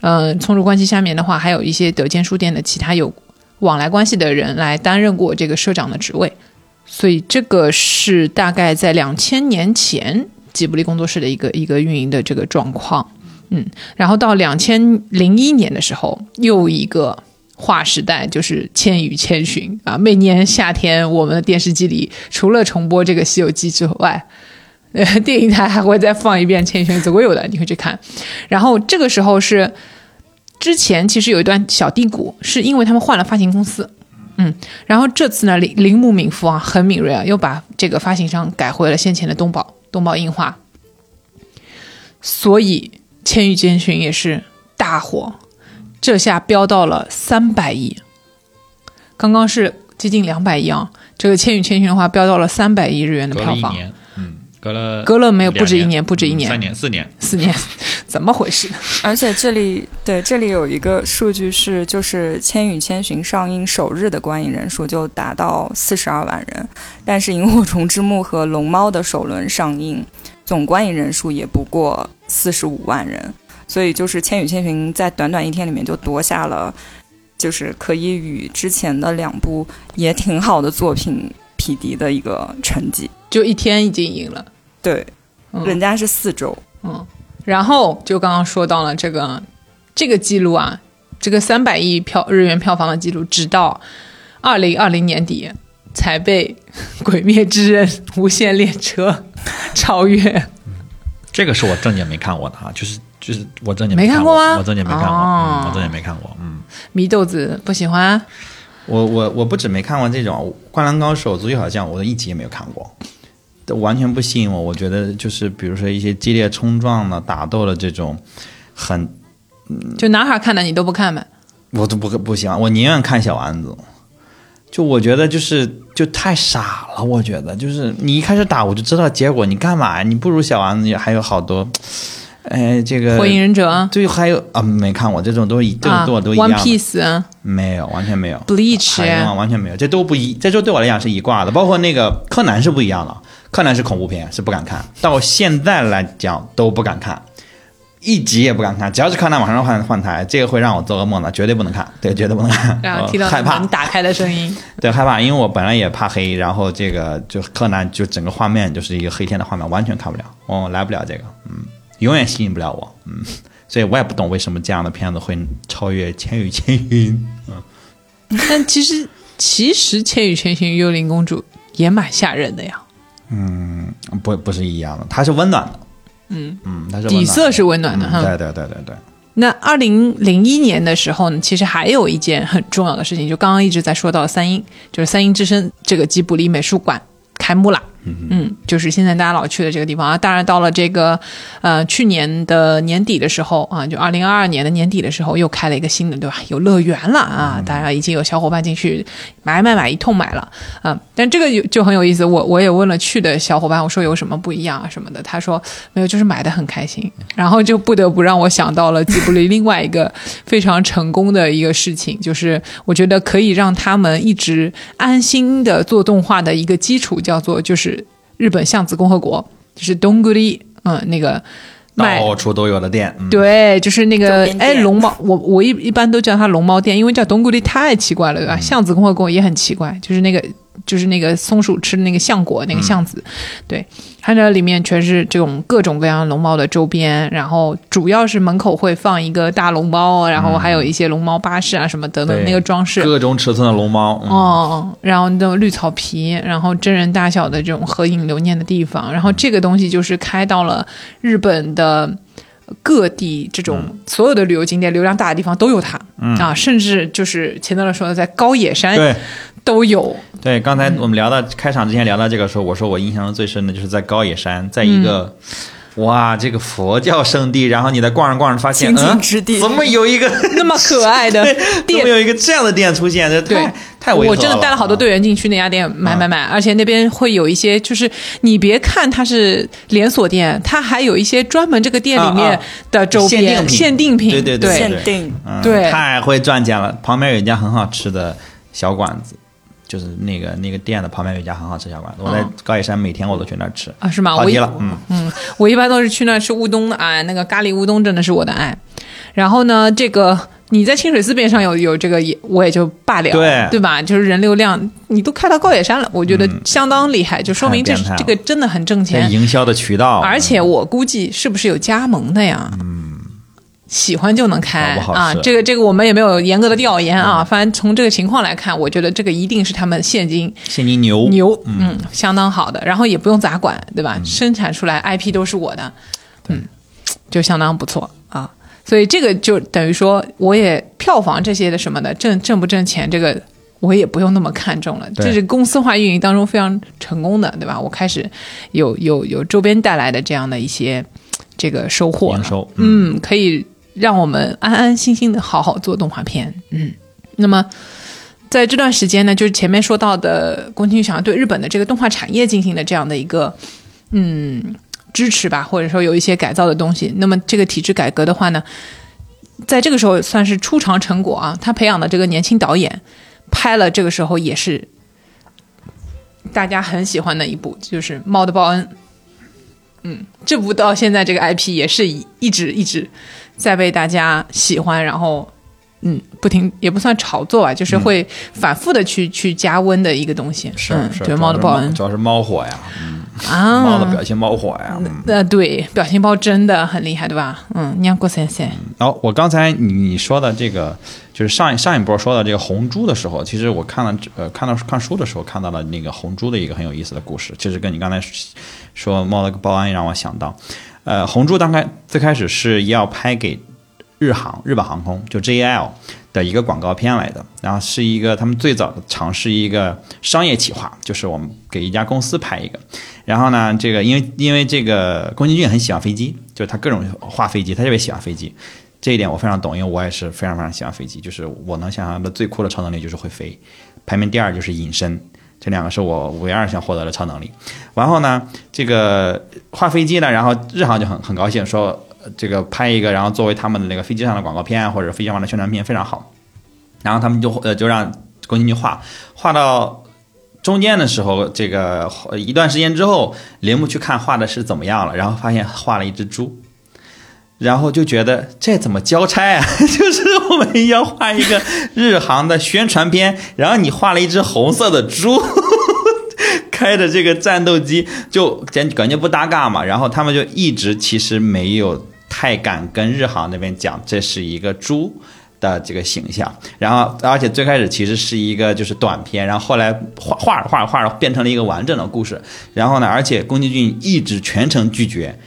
嗯，从属关系下面的话，还有一些德间书店的其他有往来关系的人来担任过这个社长的职位，所以这个是大概在两千年前吉卜力工作室的一个一个运营的这个状况，嗯，然后到两千零一年的时候又一个。划时代就是《千与千寻》啊！每年夏天，我们的电视机里除了重播这个《西游记》之外，呃，电影台还会再放一遍《千与千寻》，总归有的，你会去看。然后这个时候是之前其实有一段小低谷，是因为他们换了发行公司，嗯，然后这次呢，铃铃木敏夫啊很敏锐啊，又把这个发行商改回了先前的东宝东宝映画，所以《千与千寻》也是大火。这下飙到了三百亿，刚刚是接近两百亿啊！这个《千与千寻》的话，飙到了三百亿日元的票房。嗯，隔了隔了没有？不止一年，不止一年，三年、四年、四年，怎么回事？而且这里对这里有一个数据是，就是《千与千寻》上映首日的观影人数就达到四十二万人，但是《萤火虫之墓》和《龙猫》的首轮上映，总观影人数也不过四十五万人。所以就是《千与千寻》在短短一天里面就夺下了，就是可以与之前的两部也挺好的作品匹敌的一个成绩，就一天已经赢了。对，人家是四周。嗯，然后就刚刚说到了这个这个记录啊，这个三百亿票日元票房的记录，直到二零二零年底才被《鬼灭之刃》《无限列车》超越。这个是我正经没看过的啊，就是。就是我真的没看过吗？我真的没看过，我真的没看过。嗯，祢豆子不喜欢。我我我不止没看过这种《灌篮高手》《足球小将》，我的一集也没有看过，完全不吸引我。我觉得就是比如说一些激烈冲撞的、打斗的这种，很就男孩看的你都不看呗？我都不不喜欢，我宁愿看小丸子。就我觉得就是就太傻了，我觉得就是你一开始打我就知道结果，你干嘛呀？你不如小丸子还有好多。哎，这个火影忍者，对，还有啊，没看过这种都一这种都都一样。One Piece 没有，完全没有。Bleach 完全没有，这都不一，这就对我来讲是一挂的。包括那个柯南是不一样的，柯南是恐怖片，是不敢看到现在来讲都不敢看，一集也不敢看。只要是柯南马上换换台，这个会让我做噩梦的，绝对不能看，对，绝对不能看。然后听到害怕打开的声音，对，害怕，因为我本来也怕黑，然后这个就柯南就整个画面就是一个黑天的画面，完全看不了，哦，来不了这个，嗯。永远吸引不了我，嗯，所以我也不懂为什么这样的片子会超越《千与千寻》。嗯，但其实其实《千与千寻》幽灵公主也蛮吓人的呀。嗯，不不是一样的，它是温暖的。嗯嗯，它是底色是温暖的哈。对对对对对。那二零零一年的时候呢，其实还有一件很重要的事情，就刚刚一直在说到三英，就是三英之声这个吉卜力美术馆开幕了。嗯，就是现在大家老去的这个地方啊。当然，到了这个呃去年的年底的时候啊，就二零二二年的年底的时候，又开了一个新的，对吧？有乐园了啊！大家已经有小伙伴进去买买买一通买了啊。但这个就很有意思，我我也问了去的小伙伴，我说有什么不一样啊什么的，他说没有，就是买的很开心。然后就不得不让我想到了吉卜力另外一个 非常成功的一个事情，就是我觉得可以让他们一直安心的做动画的一个基础，叫做就是。日本相子共和国就是东古里，嗯，那个到处都有的店，对，就是那个哎，龙猫，我我一一般都叫它龙猫店，因为叫东古里太奇怪了，对吧？相子共和国也很奇怪，就是那个。就是那个松鼠吃的那个橡果那个橡子，对，它那里面全是这种各种各样龙猫的周边，然后主要是门口会放一个大龙猫，然后还有一些龙猫巴士啊什么等等那个装饰，各种尺寸的龙猫，哦，然后那种绿草皮，然后真人大小的这种合影留念的地方，然后这个东西就是开到了日本的各地，这种所有的旅游景点流量大的地方都有它，啊，甚至就是前段说的在高野山对。都有。对，刚才我们聊到开场之前聊到这个时候，我说我印象中最深的就是在高野山，在一个哇，这个佛教圣地，然后你在逛着逛着发现，清净嗯，之地。怎么有一个 那么可爱的 怎么店，有一个这样的店出现？这对。太太违和我真的带了好多。队员进去那家店买买买，而且那边会有一些，就是你别看它是连锁店，它还有一些专门这个店里面的周边、限定品。限定品，对对对对限定。嗯对太会赚钱了。旁边有一家很好吃的小馆子，就是那个那个店的旁边有一家很好吃小馆子，我在嗯高野山每天我都去那儿吃。啊，是吗？跑题了，嗯，嗯，我一般都是去那儿吃乌冬的，哎，那个咖喱乌冬真的是我的爱。然后呢，这个你在清水寺边上有有这个也我也就罢了，对对吧？就是人流量你都开到高野山了，我觉得相当厉害，就说明这这个真的很挣钱。营销的渠道，而且我估计是不是有加盟的呀？嗯，喜欢就能开。啊这个这个我们也没有严格的调研啊，反正从这个情况来看，我觉得这个一定是他们现金现金牛牛，嗯，相当好的，然后也不用咋管，对吧？生产出来 IP 都是我的，嗯，就相当不错啊。所以这个就等于说，我也票房这些的什么的挣挣不挣钱，这个我也不用那么看重了。这是公司化运营当中非常成功的，对吧？我开始有有有周边带来的这样的一些这个收获营收，嗯，可以让我们安安心心的好好做动画片，嗯。那么在这段时间呢，就是前面说到的，宫崎骏想要对日本的这个动画产业进行的这样的一个嗯支持吧，或者说有一些改造的东西。那么这个体制改革的话呢，在这个时候算是初尝成果啊。他培养的这个年轻导演拍了，这个时候也是大家很喜欢的一部，就是《猫的报恩》。嗯，这部到现在这个 IP 也是一一直一直在被大家喜欢，然后嗯，不停也不算炒作吧，就是会反复的去、去加温的一个东西。是是，嗯对主要是猫的报恩主要是猫火呀，啊，猫的表情猫火呀。嗯呃，对，表情包真的很厉害，对吧？嗯，然后我刚才你你说的这个，就是上一上一波说的这个红猪的时候，其实我看了呃看到看书的时候看到了那个红猪的一个很有意思的故事，其实跟你刚才说猫了个报恩让我想到，呃，红猪刚开最开始是要拍给日航日本航空就 JAL 的一个广告片来的，然后是一个他们最早的尝试一个商业企划，就是我们给一家公司拍一个，然后呢，这个因为因为这个宫崎骏很喜欢飞机，就是他各种画飞机，他特别喜欢飞机。这一点我非常懂，因为我也是非常非常喜欢飞机。就是我能想象的最酷的超能力就是会飞，排名第二就是隐身，这两个是我唯二想获得的超能力。然后呢，这个画飞机呢，然后日航就很很高兴说，这个拍一个，然后作为他们的那个飞机上的广告片或者飞机上的宣传片非常好。然后他们就呃就让宫崎骏画，画到中间的时候，这个一段时间之后，铃木去看画的是怎么样了，然后发现画了一只猪。然后就觉得这怎么交差啊？就是我们要画一个日航的宣传片，然后你画了一只红色的猪，开着这个战斗机，就感感觉不搭嘎嘛。然后他们就一直其实没有太敢跟日航那边讲这是一个猪。的这个形象，然后而且最开始其实是一个就是短片，然后后来画画着画着画着变成了一个完整的故事，然后呢，而且宫崎骏一直全程拒绝，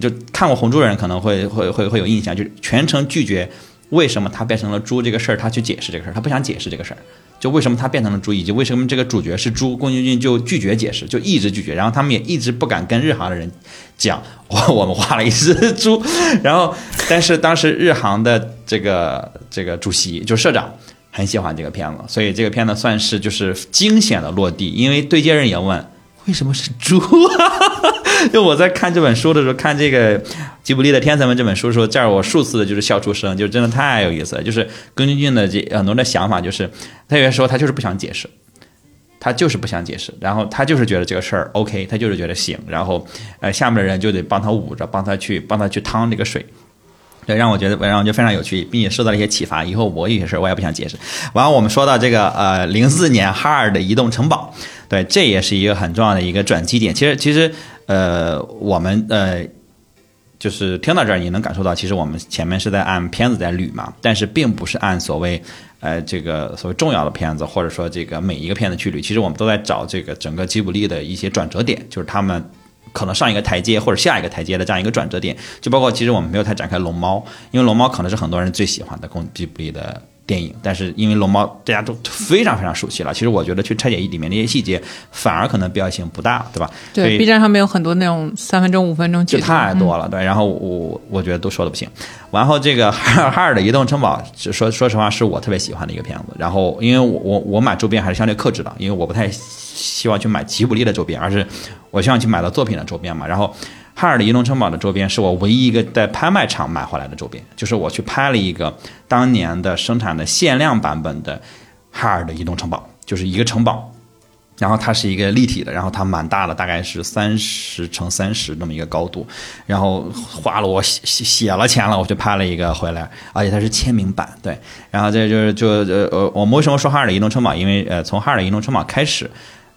就看过《红猪》的人可能会会会会有印象，就是全程拒绝为什么他变成了猪这个事儿，他去解释这个事儿，他不想解释这个事儿，就为什么他变成了猪，以及为什么这个主角是猪，宫崎骏就拒绝解释，就一直拒绝，然后他们也一直不敢跟日航的人讲，我我们画了一只猪，然后但是当时日航的这个这个主席就社长。很喜欢这个片子，所以这个片子算是就是惊险的落地，因为对接人也问为什么是猪啊？就我在看这本书的时候，看这个吉卜力的天才们这本书的时候，这儿我数次的就是笑出声，就真的太有意思了。就是宫崎骏的这很多的想法，就是他有些时候他就是不想解释，他就是不想解释，然后他就是觉得这个事儿 OK，他就是觉得行，然后呃下面的人就得帮他捂着，帮他去帮他去趟这个水。对，让我觉得，让我觉得非常有趣，并且受到了一些启发。以后我有些事儿我也不想解释。完了，我们说到这个呃，零四年哈尔的移动城堡，对，这也是一个很重要的一个转机点。其实，其实呃，我们呃，就是听到这儿，你能感受到，其实我们前面是在按片子在捋嘛，但是并不是按所谓呃这个所谓重要的片子，或者说这个每一个片子去捋。其实我们都在找这个整个吉卜力的一些转折点，就是他们。可能上一个台阶或者下一个台阶的这样一个转折点，就包括其实我们没有太展开龙猫，因为龙猫可能是很多人最喜欢的宫吉卜力的电影，但是因为龙猫大家都非常非常熟悉了，其实我觉得去拆解里面那些细节，反而可能必要性不大，对吧？对，B 站上面有很多那种三分钟、五分钟就，太多了，对。然后我我觉得都说的不行。然后这个哈 尔哈尔的移动城堡，说说实话是我特别喜欢的一个片子。然后因为我我我买周边还是相对克制的，因为我不太希望去买吉卜力的周边，而是我希望去买到作品的周边嘛。然后哈尔的移动城堡的周边是我唯一一个在拍卖场买回来的周边，就是我去拍了一个当年的生产的限量版本的哈尔的移动城堡，就是一个城堡。然后它是一个立体的，然后它蛮大的，大概是三十乘三十那么一个高度，然后花了我写写了钱了，我就拍了一个回来，而且它是签名版，对。然后这就是就呃呃，我们为什么说哈尔的移动城堡？因为呃，从哈尔的移动城堡开始，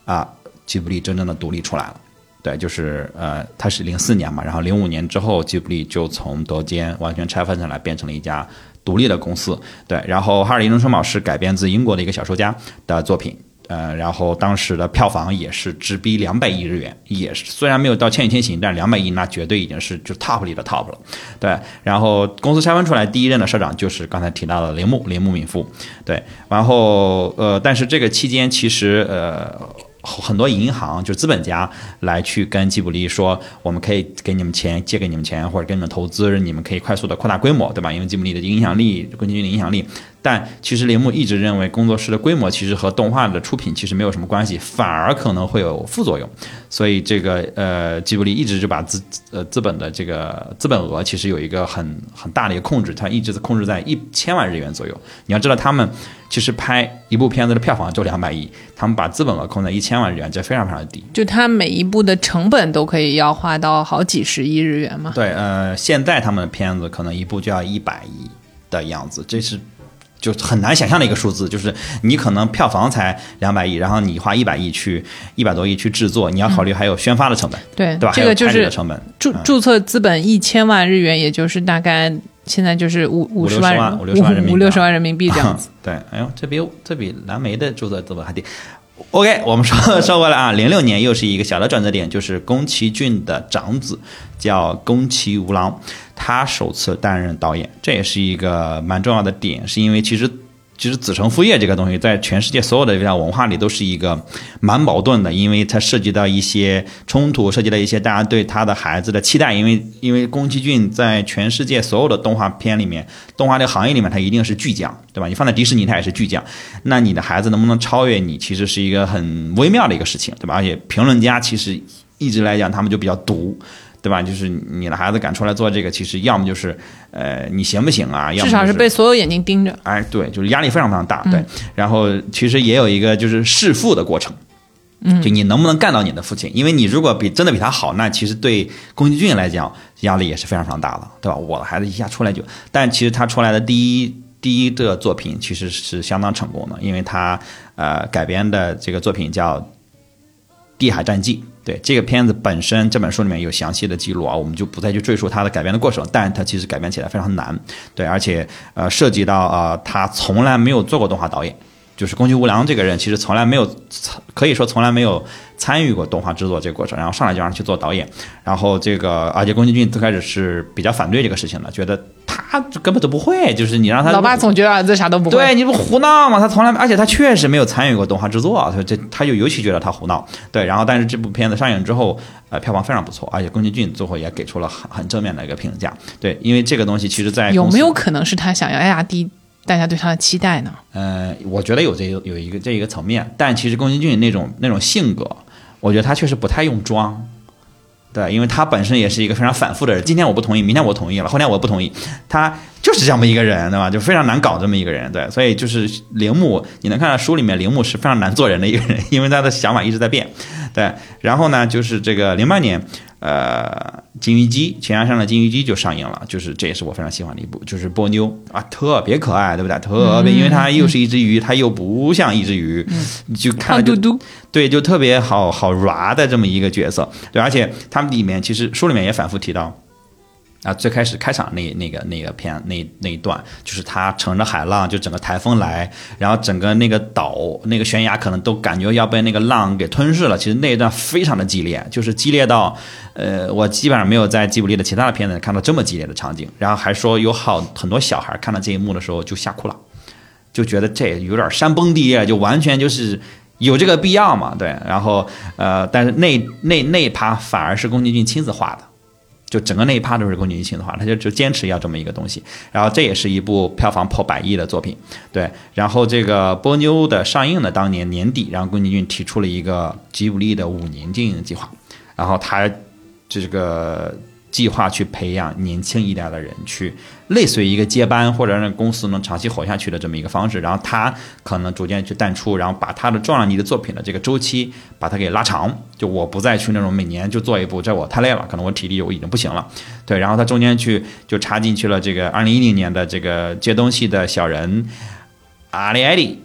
啊，吉卜力真正的独立出来了。对，就是呃，它是零四年嘛，然后零五年之后，吉卜力就从德间完全拆分下来，变成了一家独立的公司。对，然后《哈尔的移动城堡》是改编自英国的一个小说家的作品。呃，然后当时的票房也是直逼两百亿日元，也是虽然没有到《千与千寻》，但两百亿那绝对已经是就 top 里的 top 了。对，然后公司拆分出来第一任的社长就是刚才提到的铃木铃木敏夫。对，然后呃，但是这个期间其实呃。很多银行就资本家来去跟吉卜力说，我们可以给你们钱，借给你们钱，或者给你们投资，你们可以快速的扩大规模，对吧？因为吉卜力的影响力，公积金的影响力。但其实铃木一直认为工作室的规模其实和动画的出品其实没有什么关系，反而可能会有副作用。所以这个呃，吉卜力一直就把资呃资本的这个资本额其实有一个很很大的一个控制，它一直控制在一千万日元左右。你要知道他们。其实拍一部片子的票房就两百亿，他们把资本额控在一千万日元，这非常非常低。就他每一部的成本都可以要花到好几十亿日元嘛？对，呃，现在他们的片子可能一部就要一百亿的样子，这是就很难想象的一个数字。就是你可能票房才两百亿，然后你花一百亿去一百多亿去制作，你要考虑还有宣发的成本，对对吧？这个就是成本注注册资本一千万日元，也就是大概。现在就是五五十万五六十万人民币，五六十万人民币这样子。对，哎呦，这比这比蓝莓的注册资本还低。OK，我们说说回来啊，零六年又是一个小的转折点，就是宫崎骏的长子叫宫崎吾郎，他首次担任导演，这也是一个蛮重要的点，是因为其实。其实子承父业这个东西，在全世界所有的这样文化里都是一个蛮矛盾的，因为它涉及到一些冲突，涉及到一些大家对他的孩子的期待。因为因为宫崎骏在全世界所有的动画片里面，动画这个行业里面，他一定是巨匠，对吧？你放在迪士尼，他也是巨匠。那你的孩子能不能超越你，其实是一个很微妙的一个事情，对吧？而且评论家其实一直来讲，他们就比较毒。对吧？就是你的孩子敢出来做这个，其实要么就是，呃，你行不行啊？要至少是被所有眼睛盯着。哎，对，就是压力非常非常大。对，然后其实也有一个就是弑父的过程。嗯，就你能不能干到你的父亲？因为你如果比真的比他好，那其实对宫崎骏来讲压力也是非常非常大的，对吧？我的孩子一下出来就，但其实他出来的第一第一个作品其实是相当成功的，因为他呃改编的这个作品叫《地海战记》。对这个片子本身，这本书里面有详细的记录啊，我们就不再去赘述它的改编的过程，但它其实改编起来非常难，对，而且呃涉及到啊，他从来没有做过动画导演，就是宫崎吾良这个人，其实从来没有，可以说从来没有参与过动画制作这个过程，然后上来就让他去做导演，然后这个而且宫崎骏最开始是比较反对这个事情的，觉得。他根本都不会，就是你让他老爸总觉得儿子啥都不会，对，你不胡闹吗？他从来，而且他确实没有参与过动画制作，所以这他就尤其觉得他胡闹。对，然后但是这部片子上映之后，呃，票房非常不错，而且宫崎骏最后也给出了很很正面的一个评价。对，因为这个东西其实，在有没有可能是他想要压低大家对他的期待呢？呃，我觉得有这有一个这一个层面，但其实宫崎骏那种那种性格，我觉得他确实不太用装。对，因为他本身也是一个非常反复的人。今天我不同意，明天我同意了，后天我不同意，他就是这么一个人，对吧？就非常难搞这么一个人。对，所以就是铃木，你能看到书里面铃木是非常难做人的一个人，因为他的想法一直在变。对，然后呢，就是这个零八年。呃，金鱼姬，悬崖上的金鱼姬就上映了，就是这也是我非常喜欢的一部，就是波妞啊，特别可爱，对不对？特别，因为它又是一只鱼，它又不像一只鱼，你就看嘟嘟，对，就特别好好 ra 的这么一个角色，对，而且他们里面其实书里面也反复提到。啊，最开始开场那那个那个片那那一段，就是他乘着海浪，就整个台风来，然后整个那个岛那个悬崖可能都感觉要被那个浪给吞噬了。其实那一段非常的激烈，就是激烈到，呃，我基本上没有在吉卜力的其他的片子看到这么激烈的场景。然后还说有好很多小孩看到这一幕的时候就吓哭了。就觉得这有点山崩地裂，就完全就是有这个必要嘛？对，然后呃，但是那那那趴反而是宫崎骏亲自画的。就整个那一趴都是宫崎骏的话，他就就坚持要这么一个东西，然后这也是一部票房破百亿的作品，对。然后这个波妞的上映的，当年年底，然后宫崎骏提出了一个吉卜力的五年经营计划，然后他这个。计划去培养年轻一代的人，去类似于一个接班，或者让公司能长期活下去的这么一个方式。然后他可能逐渐去淡出，然后把他的撞了你的作品的这个周期把它给拉长。就我不再去那种每年就做一部，这我太累了，可能我体力我已经不行了。对，然后他中间去就插进去了这个二零一零年的这个接东西的小人阿里艾迪。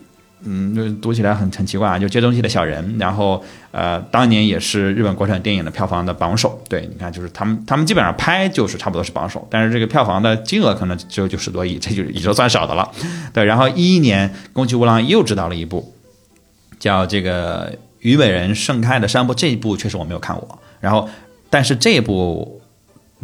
嗯，就读起来很很奇怪啊，就接东西的小人，然后呃，当年也是日本国产电影的票房的榜首。对，你看，就是他们他们基本上拍就是差不多是榜首，但是这个票房的金额可能只有九十多亿，这就也就算少的了。对，然后一一年宫崎吾郎又执导了一部叫这个《虞美人盛开的山坡》，这一部确实我没有看过。然后，但是这一部。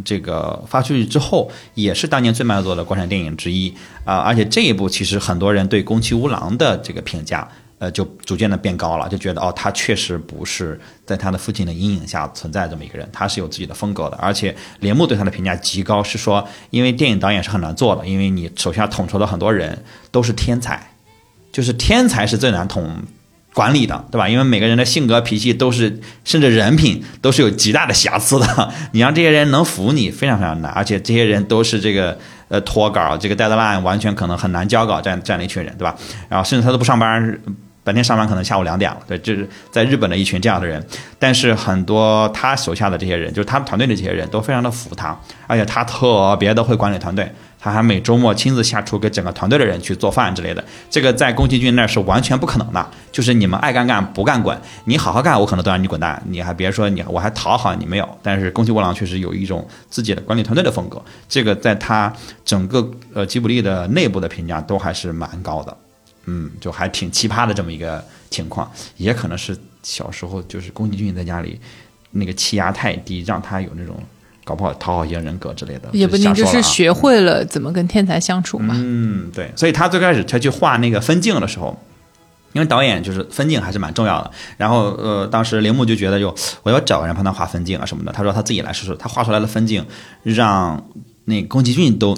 这个发出去之后，也是当年最卖座的国产电影之一啊！而且这一部其实很多人对宫崎吾郎的这个评价，呃，就逐渐的变高了，就觉得哦，他确实不是在他的父亲的阴影下存在这么一个人，他是有自己的风格的。而且铃木对他的评价极高，是说因为电影导演是很难做的，因为你手下统筹的很多人都是天才，就是天才是最难统。管理的，对吧？因为每个人的性格脾气都是，甚至人品都是有极大的瑕疵的。你让这些人能服你，非常非常难。而且这些人都是这个呃拖稿，这个 deadline 完全可能很难交稿，这样这样的一群人，对吧？然后甚至他都不上班，白天上班可能下午两点了。对，就是在日本的一群这样的人。但是很多他手下的这些人，就是他们团队的这些人都非常的服他，而且他特别的会管理团队。他还每周末亲自下厨给整个团队的人去做饭之类的，这个在宫崎骏那是完全不可能的。就是你们爱干干不干滚，你好好干，我可能都让你滚蛋。你还别说你，我还讨好你没有。但是宫崎吾郎确实有一种自己的管理团队的风格，这个在他整个呃吉卜力的内部的评价都还是蛮高的。嗯，就还挺奇葩的这么一个情况，也可能是小时候就是宫崎骏在家里那个气压太低，让他有那种。搞不好讨好型人格之类的，也不定就是学会了怎么跟天才相处嘛。嗯，对，所以他最开始他去画那个分镜的时候，因为导演就是分镜还是蛮重要的。然后呃，当时铃木就觉得，哟，我要找个人帮他画分镜啊什么的。他说他自己来试试，他画出来的分镜让那宫崎骏都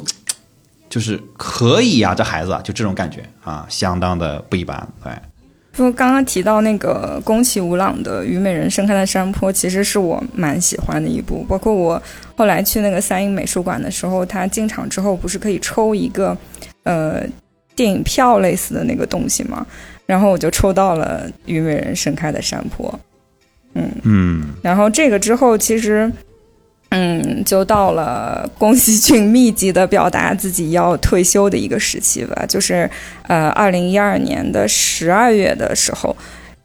就是可以呀，这孩子就这种感觉啊，相当的不一般，对。就刚刚提到那个宫崎吾朗的《虞美人盛开的山坡》，其实是我蛮喜欢的一部。包括我后来去那个三鹰美术馆的时候，他进场之后不是可以抽一个，呃，电影票类似的那个东西吗？然后我就抽到了《虞美人盛开的山坡》。嗯嗯，然后这个之后其实。嗯，就到了宫崎骏密集的表达自己要退休的一个时期吧。就是，呃，二零一二年的十二月的时候，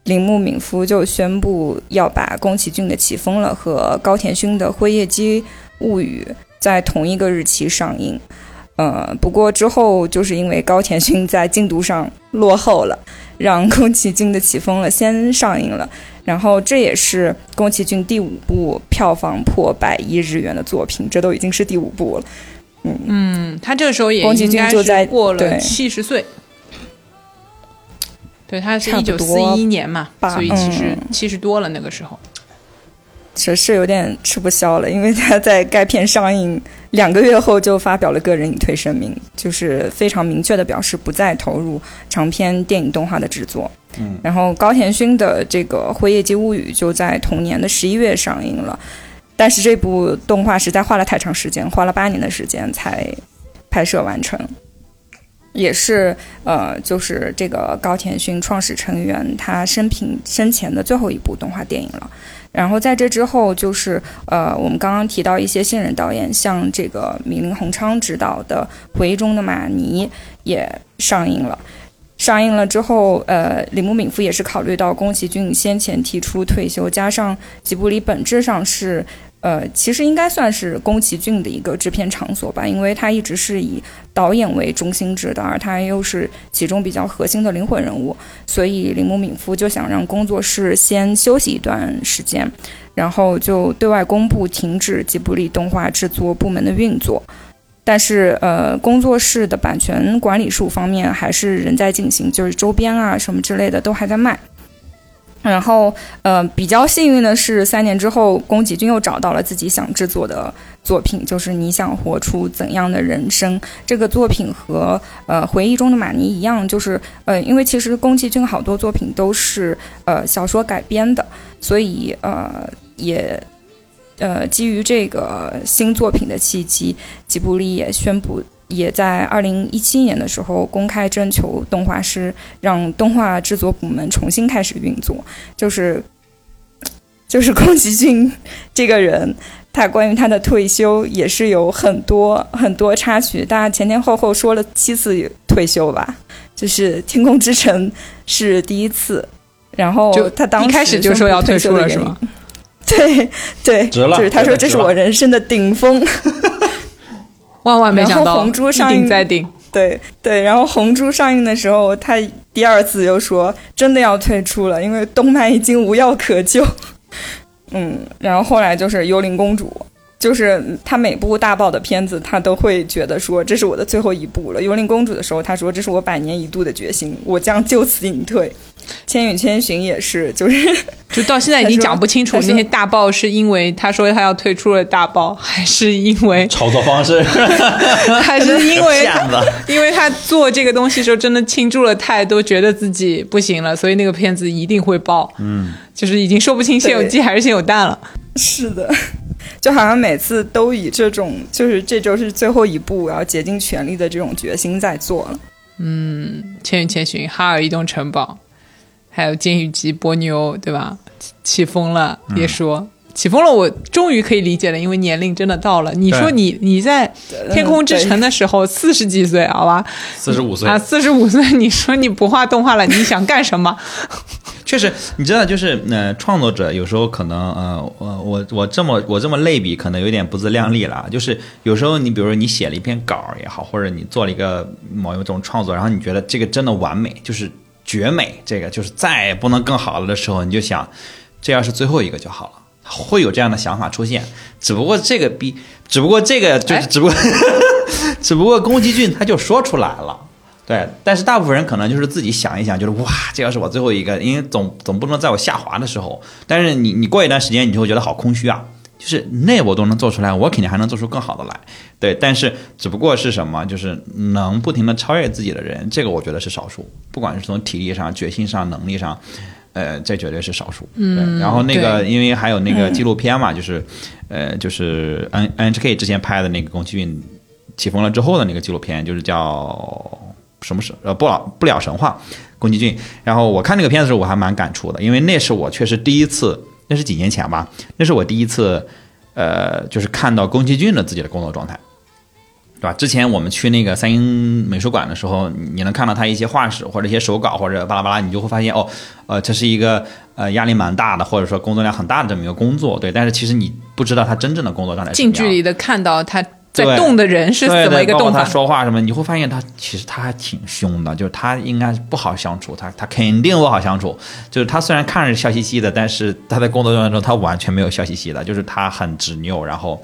铃木敏夫就宣布要把宫崎骏的《起风了》和高田勋的《辉夜姬物语》在同一个日期上映。呃，不过之后就是因为高田勋在进度上落后了，让宫崎骏的《起风了》先上映了。然后这也是宫崎骏第五部票房破百亿日元的作品，这都已经是第五部了。嗯嗯，他这个时候也应该是过了七十岁。对，他是一九四一年嘛，所以其实七十多了那个时候。是是有点吃不消了，因为他在该片上映两个月后就发表了个人隐退声明，就是非常明确的表示不再投入长篇电影动画的制作。嗯，然后高田勋的这个《辉夜姬物语》就在同年的十一月上映了，但是这部动画实在花了太长时间，花了八年的时间才拍摄完成，也是呃，就是这个高田勋创始成员他生平生前的最后一部动画电影了。然后在这之后，就是呃，我们刚刚提到一些新人导演，像这个米林宏昌执导的《回忆中的马尼》也上映了。上映了之后，呃，铃木敏夫也是考虑到宫崎骏先前提出退休，加上吉卜力本质上是。呃，其实应该算是宫崎骏的一个制片场所吧，因为他一直是以导演为中心制的，而他又是其中比较核心的灵魂人物，所以铃木敏夫就想让工作室先休息一段时间，然后就对外公布停止吉卜力动画制作部门的运作。但是呃，工作室的版权管理术方面还是仍在进行，就是周边啊什么之类的都还在卖。然后，呃，比较幸运的是，三年之后，宫崎骏又找到了自己想制作的作品，就是《你想活出怎样的人生》这个作品和呃《回忆中的玛尼》一样，就是呃，因为其实宫崎骏好多作品都是呃小说改编的，所以呃也呃基于这个新作品的契机，吉卜力也宣布。也在二零一七年的时候公开征求动画师，让动画制作部门重新开始运作。就是，就是宫崎骏这个人，他关于他的退休也是有很多很多插曲，大家前前后后说了七次退休吧。就是《天空之城》是第一次，然后他当一开始就说要退出了，是吗？对对，就是他说这是我人生的顶峰。万万没想到，红猪上映再定，对对。然后红猪上映的时候，他第二次又说真的要退出了，因为动漫已经无药可救。嗯，然后后来就是幽灵公主，就是他每部大爆的片子，他都会觉得说这是我的最后一部了。幽灵公主的时候，他说这是我百年一度的决心，我将就此隐退。千与千寻也是，就是就到现在已经讲不清楚那些大爆是因为他说他要退出了大爆，还是因为 炒作方式，还是因为因为他做这个东西时候真的倾注了太多，觉得自己不行了，所以那个片子一定会爆。嗯，就是已经说不清先有鸡还是先有蛋了。是的，就好像每次都以这种就是这周是最后一步，我，要竭尽全力的这种决心在做了。嗯，千与千寻，哈尔移动城堡。还有金鱼姬波妞，对吧？起风了，别说起风了，我终于可以理解了，因为年龄真的到了。你说你你在天空之城的时候四十几岁，好吧？四十五岁啊，四十五岁，你说你不画动画了，你想干什么？确实，你知道，就是呃，创作者有时候可能呃，我我我这么我这么类比，可能有点不自量力了。就是有时候你比如说你写了一篇稿也好，或者你做了一个某一种创作，然后你觉得这个真的完美，就是。绝美，这个就是再也不能更好了的时候，你就想，这要是最后一个就好了，会有这样的想法出现。只不过这个比，只不过这个就是，只不过，只不过宫崎骏他就说出来了，对。但是大部分人可能就是自己想一想，就是哇，这要是我最后一个，因为总总不能在我下滑的时候。但是你你过一段时间，你就会觉得好空虚啊。就是那我都能做出来，我肯定还能做出更好的来，对。但是只不过是什么，就是能不停的超越自己的人，这个我觉得是少数。不管是从体力上、决心上、能力上，呃，这绝对是少数。嗯。然后那个，因为还有那个纪录片嘛，就是，呃，就是 N N H K 之前拍的那个宫崎骏起风了之后的那个纪录片，就是叫什么神呃不了不了神话宫崎骏。然后我看那个片子的时候，我还蛮感触的，因为那是我确实第一次。那是几年前吧，那是我第一次，呃，就是看到宫崎骏的自己的工作状态，对吧？之前我们去那个三英美术馆的时候，你能看到他一些画室或者一些手稿或者巴拉巴拉，你就会发现哦，呃，这是一个呃压力蛮大的，或者说工作量很大的这么一个工作，对。但是其实你不知道他真正的工作状态。近距离的看到他。在动的人是怎么一个动法？他说话什么，你会发现他其实他还挺凶的，就是他应该不好相处，他他肯定不好相处。就是他虽然看着笑嘻嘻的，但是他在工作状态中他完全没有笑嘻嘻的，就是他很执拗，然后，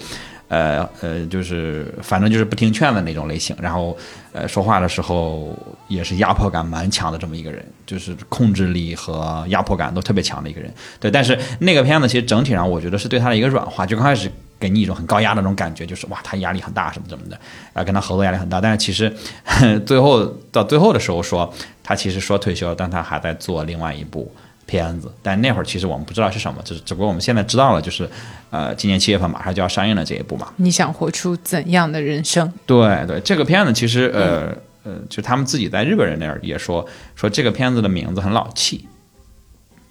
呃呃，就是反正就是不听劝的那种类型。然后，呃，说话的时候也是压迫感蛮强的这么一个人，就是控制力和压迫感都特别强的一个人。对，但是那个片子其实整体上我觉得是对他的一个软化，就刚开始。给你一种很高压的那种感觉，就是哇，他压力很大，什么什么的，啊，跟他合作压力很大。但是其实 最后到最后的时候说，他其实说退休，但他还在做另外一部片子。但那会儿其实我们不知道是什么，只只不过我们现在知道了，就是呃，今年七月份马上就要上映了这一部嘛。你想活出怎样的人生？对对，这个片子其实呃呃，就他们自己在日本人那儿也说说这个片子的名字很老气。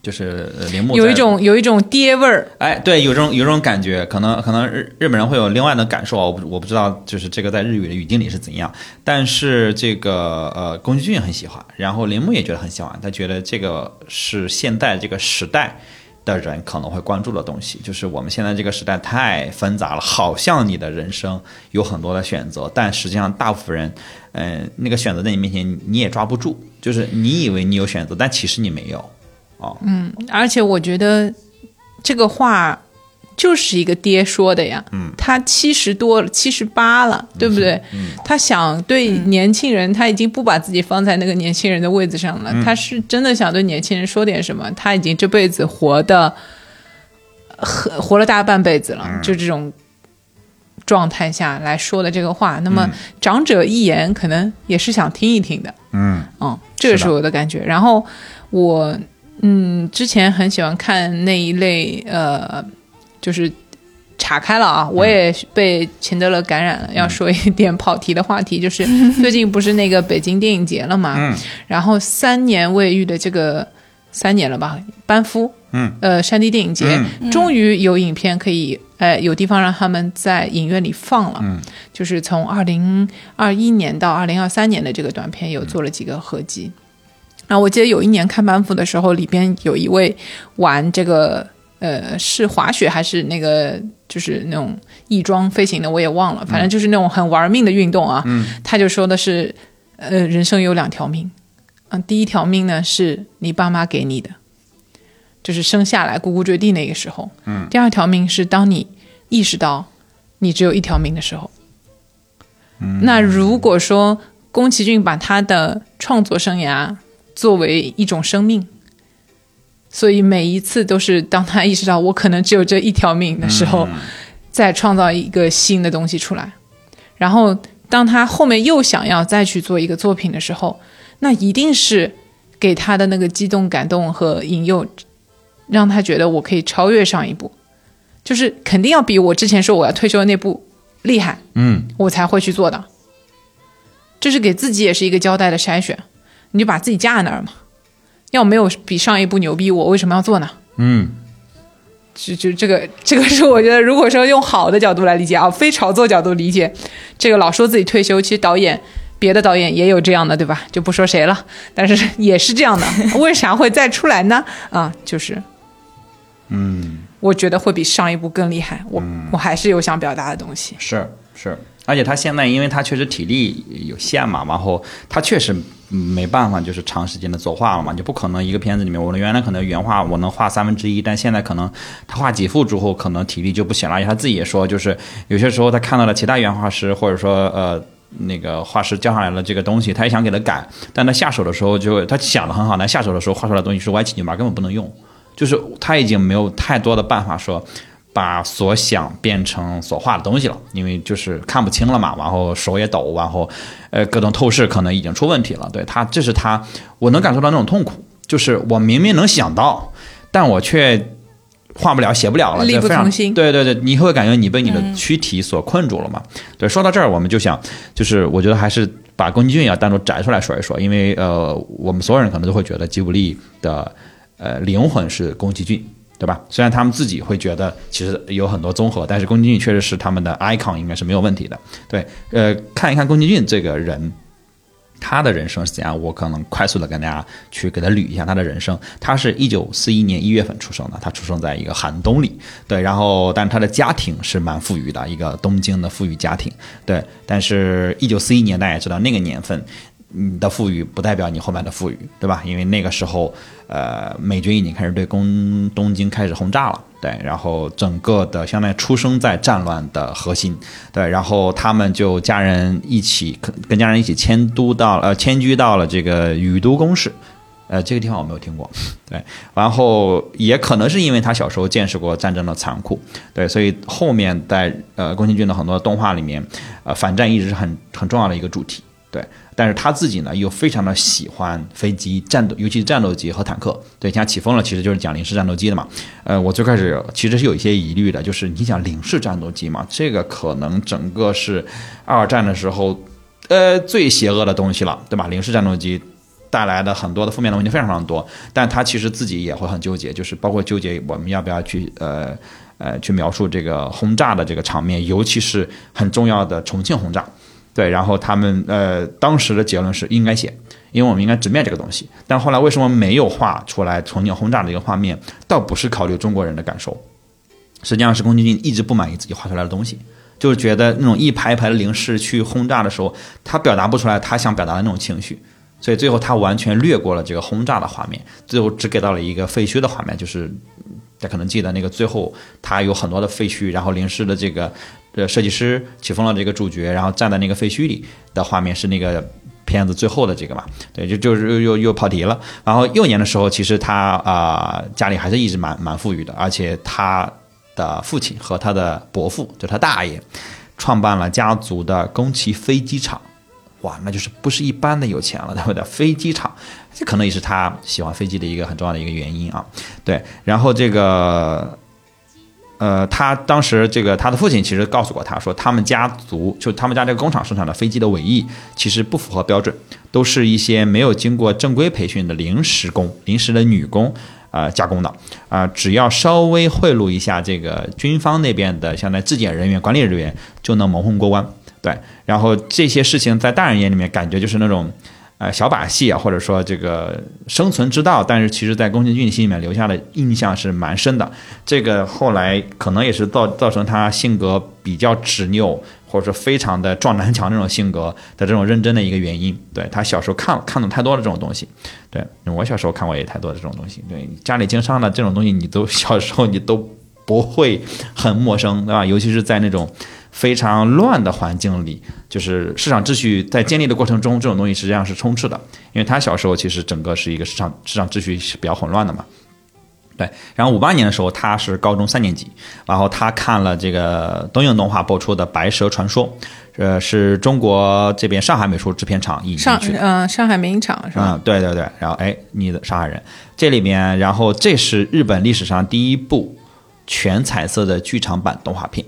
就是铃木有一种有一种爹味儿，哎，对，有种有种感觉，可能可能日日本人会有另外的感受，我不我不知道，就是这个在日语的语境里是怎样。但是这个呃，宫崎骏很喜欢，然后铃木也觉得很喜欢，他觉得这个是现代这个时代的人可能会关注的东西，就是我们现在这个时代太纷杂了，好像你的人生有很多的选择，但实际上大部分人，嗯，那个选择在你面前你也抓不住，就是你以为你有选择，但其实你没有。嗯，而且我觉得这个话就是一个爹说的呀，嗯，他七十多了，七十八了，对不对？嗯，他想对年轻人，他已经不把自己放在那个年轻人的位置上了，他是真的想对年轻人说点什么。他已经这辈子活的，活活了大半辈子了，就这种状态下来说的这个话，那么长者一言，可能也是想听一听的，嗯。嗯，这个是我的感觉。然后我嗯，之前很喜欢看那一类呃。就是岔开了啊！我也被钱德勒感染了。要说一点跑题的话题，就是最近不是那个北京电影节了嘛？嗯。然后三年未遇的这个三年了吧？班夫，嗯，呃，山地电影节终于有影片可以，呃，有地方让他们在影院里放了。嗯。就是从二零二一年到二零二三年的这个短片有做了几个合集。然后我记得有一年看班夫的时候，里边有一位玩这个。呃，是滑雪还是那个，就是那种翼装飞行的，我也忘了。反正就是那种很玩命的运动啊。嗯，他就说的是，呃，人生有两条命，嗯，第一条命呢是你爸妈给你的，就是生下来呱呱坠地那个时候。嗯，第二条命是当你意识到你只有一条命的时候。嗯，那如果说宫崎骏把他的创作生涯作为一种生命。所以每一次都是当他意识到我可能只有这一条命的时候，再创造一个新的东西出来。然后当他后面又想要再去做一个作品的时候，那一定是给他的那个激动、感动和引诱，让他觉得我可以超越上一步，就是肯定要比我之前说我要退休的那部厉害。嗯，我才会去做的。这是给自己也是一个交代的筛选，你就把自己架在那儿嘛。要没有比上一部牛逼，我为什么要做呢？嗯，就就这个，这个是我觉得，如果说用好的角度来理解啊，非炒作角度理解，这个老说自己退休，其实导演别的导演也有这样的，对吧？就不说谁了，但是 也是这样的，为啥会再出来呢？啊，就是，嗯，我觉得会比上一部更厉害，我我还是有想表达的东西，是是，而且他现在因为他确实体力有限嘛，然后他确实。没办法，就是长时间的作画了嘛，就不可能一个片子里面，我原来可能原画我能画三分之一，但现在可能他画几幅之后，可能体力就不行了。而且他自己也说，就是有些时候他看到了其他原画师或者说呃那个画师交上来了这个东西，他也想给他改，但他下手的时候就他想的很好，但下手的时候画出来的东西是歪七扭八，根本不能用，就是他已经没有太多的办法说。把所想变成所画的东西了，因为就是看不清了嘛，然后手也抖，然后，呃，各种透视可能已经出问题了。对他，这是他，我能感受到那种痛苦，就是我明明能想到，但我却画不了、写不了了，力不从心。对对对，你会感觉你被你的躯体所困住了嘛？对，说到这儿，我们就想，就是我觉得还是把宫崎骏要单独摘出来说一说，因为呃，我们所有人可能都会觉得吉卜力的呃灵魂是宫崎骏。对吧？虽然他们自己会觉得其实有很多综合，但是宫崎骏确实是他们的 icon，应该是没有问题的。对，呃，看一看宫崎骏这个人，他的人生是怎样？我可能快速的跟大家去给他捋一下他的人生。他是一九四一年一月份出生的，他出生在一个寒冬里。对，然后，但他的家庭是蛮富裕的，一个东京的富裕家庭。对，但是一九四一年大家也知道那个年份。你的富裕不代表你后面的富裕，对吧？因为那个时候，呃，美军已经开始对东东京开始轰炸了，对，然后整个的相当于出生在战乱的核心，对，然后他们就家人一起跟跟家人一起迁都到呃迁居到了这个宇都宫市，呃，这个地方我没有听过，对，然后也可能是因为他小时候见识过战争的残酷，对，所以后面在呃宫崎骏的很多动画里面，呃，反战一直是很很重要的一个主题，对。但是他自己呢，又非常的喜欢飞机、战斗，尤其是战斗机和坦克。对，像起风了，其实就是讲零式战斗机的嘛。呃，我最开始其实是有一些疑虑的，就是你想零式战斗机嘛，这个可能整个是二战的时候，呃，最邪恶的东西了，对吧？零式战斗机带来的很多的负面的问题非常非常多。但他其实自己也会很纠结，就是包括纠结我们要不要去呃呃去描述这个轰炸的这个场面，尤其是很重要的重庆轰炸。对，然后他们呃当时的结论是应该写，因为我们应该直面这个东西。但后来为什么没有画出来重庆轰炸的一个画面？倒不是考虑中国人的感受，实际上是宫崎骏一直不满意自己画出来的东西，就是觉得那种一排一排的零式去轰炸的时候，他表达不出来他想表达的那种情绪，所以最后他完全略过了这个轰炸的画面，最后只给到了一个废墟的画面，就是大家可能记得那个最后他有很多的废墟，然后临时的这个呃设计师起风了这个主角，然后站在那个废墟里的画面是那个片子最后的这个嘛？对，就就是又又又跑题了。然后幼年的时候，其实他啊、家里还是一直蛮蛮富裕的，而且他的父亲和他的伯父，就他大爷，创办了家族的宫崎飞机场。哇，那就是不是一般的有钱了，对不对？飞机场，这可能也是他喜欢飞机的一个很重要的一个原因啊。对，然后这个，呃，他当时这个他的父亲其实告诉过他说，他们家族就他们家这个工厂生产的飞机的尾翼其实不符合标准，都是一些没有经过正规培训的临时工、临时的女工。呃，加工的啊、只要稍微贿赂一下这个军方那边的，相当于质检人员、管理人员，就能蒙混过关。对，然后这些事情在大人眼里面感觉就是那种，呃，小把戏啊，或者说这个生存之道，但是其实在宫崎骏心里面留下的印象是蛮深的。这个后来可能也是造造成他性格比较执拗，或者说非常的撞南墙这种性格的这种认真的一个原因。对他小时候看看懂太多的这种东西，对我小时候看过也太多的这种东西。对家里经商的这种东西，你都 小时候你都不会很陌生，对吧？尤其是在那种非常乱的环境里，就是市场秩序在建立的过程中，这种东西实际上是充斥的。因为他小时候其实整个是一个市场市场秩序是比较混乱的嘛。对，然后五八年的时候，他是高中三年级，然后他看了这个东映动画播出的《白蛇传说》，呃，是中国这边上海美术制片厂引进上去的。嗯、上海美影厂是吧？嗯，对对对，然后哎，你的上海人，这里面，然后这是日本历史上第一部全彩色的剧场版动画片，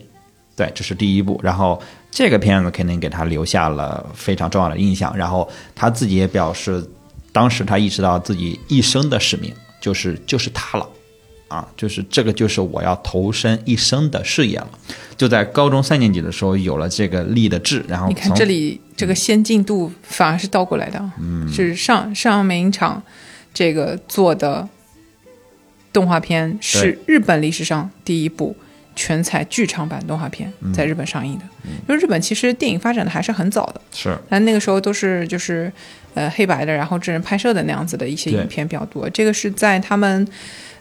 对，这是第一部。然后这个片子肯定给他留下了非常重要的印象。然后他自己也表示，当时他意识到自己一生的使命就是就是他了。啊，就是这个，就是我要投身一生的事业了。就在高中三年级的时候，有了这个立的志，然后你看这里这个先进度反而是倒过来的，嗯，是上上美影厂这个做的动画片是日本历史上第一部全彩剧场版动画片嗯在日本上映的。因为日本其实电影发展的还是很早的，是但那个时候都是就是呃黑白的，然后真人拍摄的那样子的一些影片比较多。这个是在他们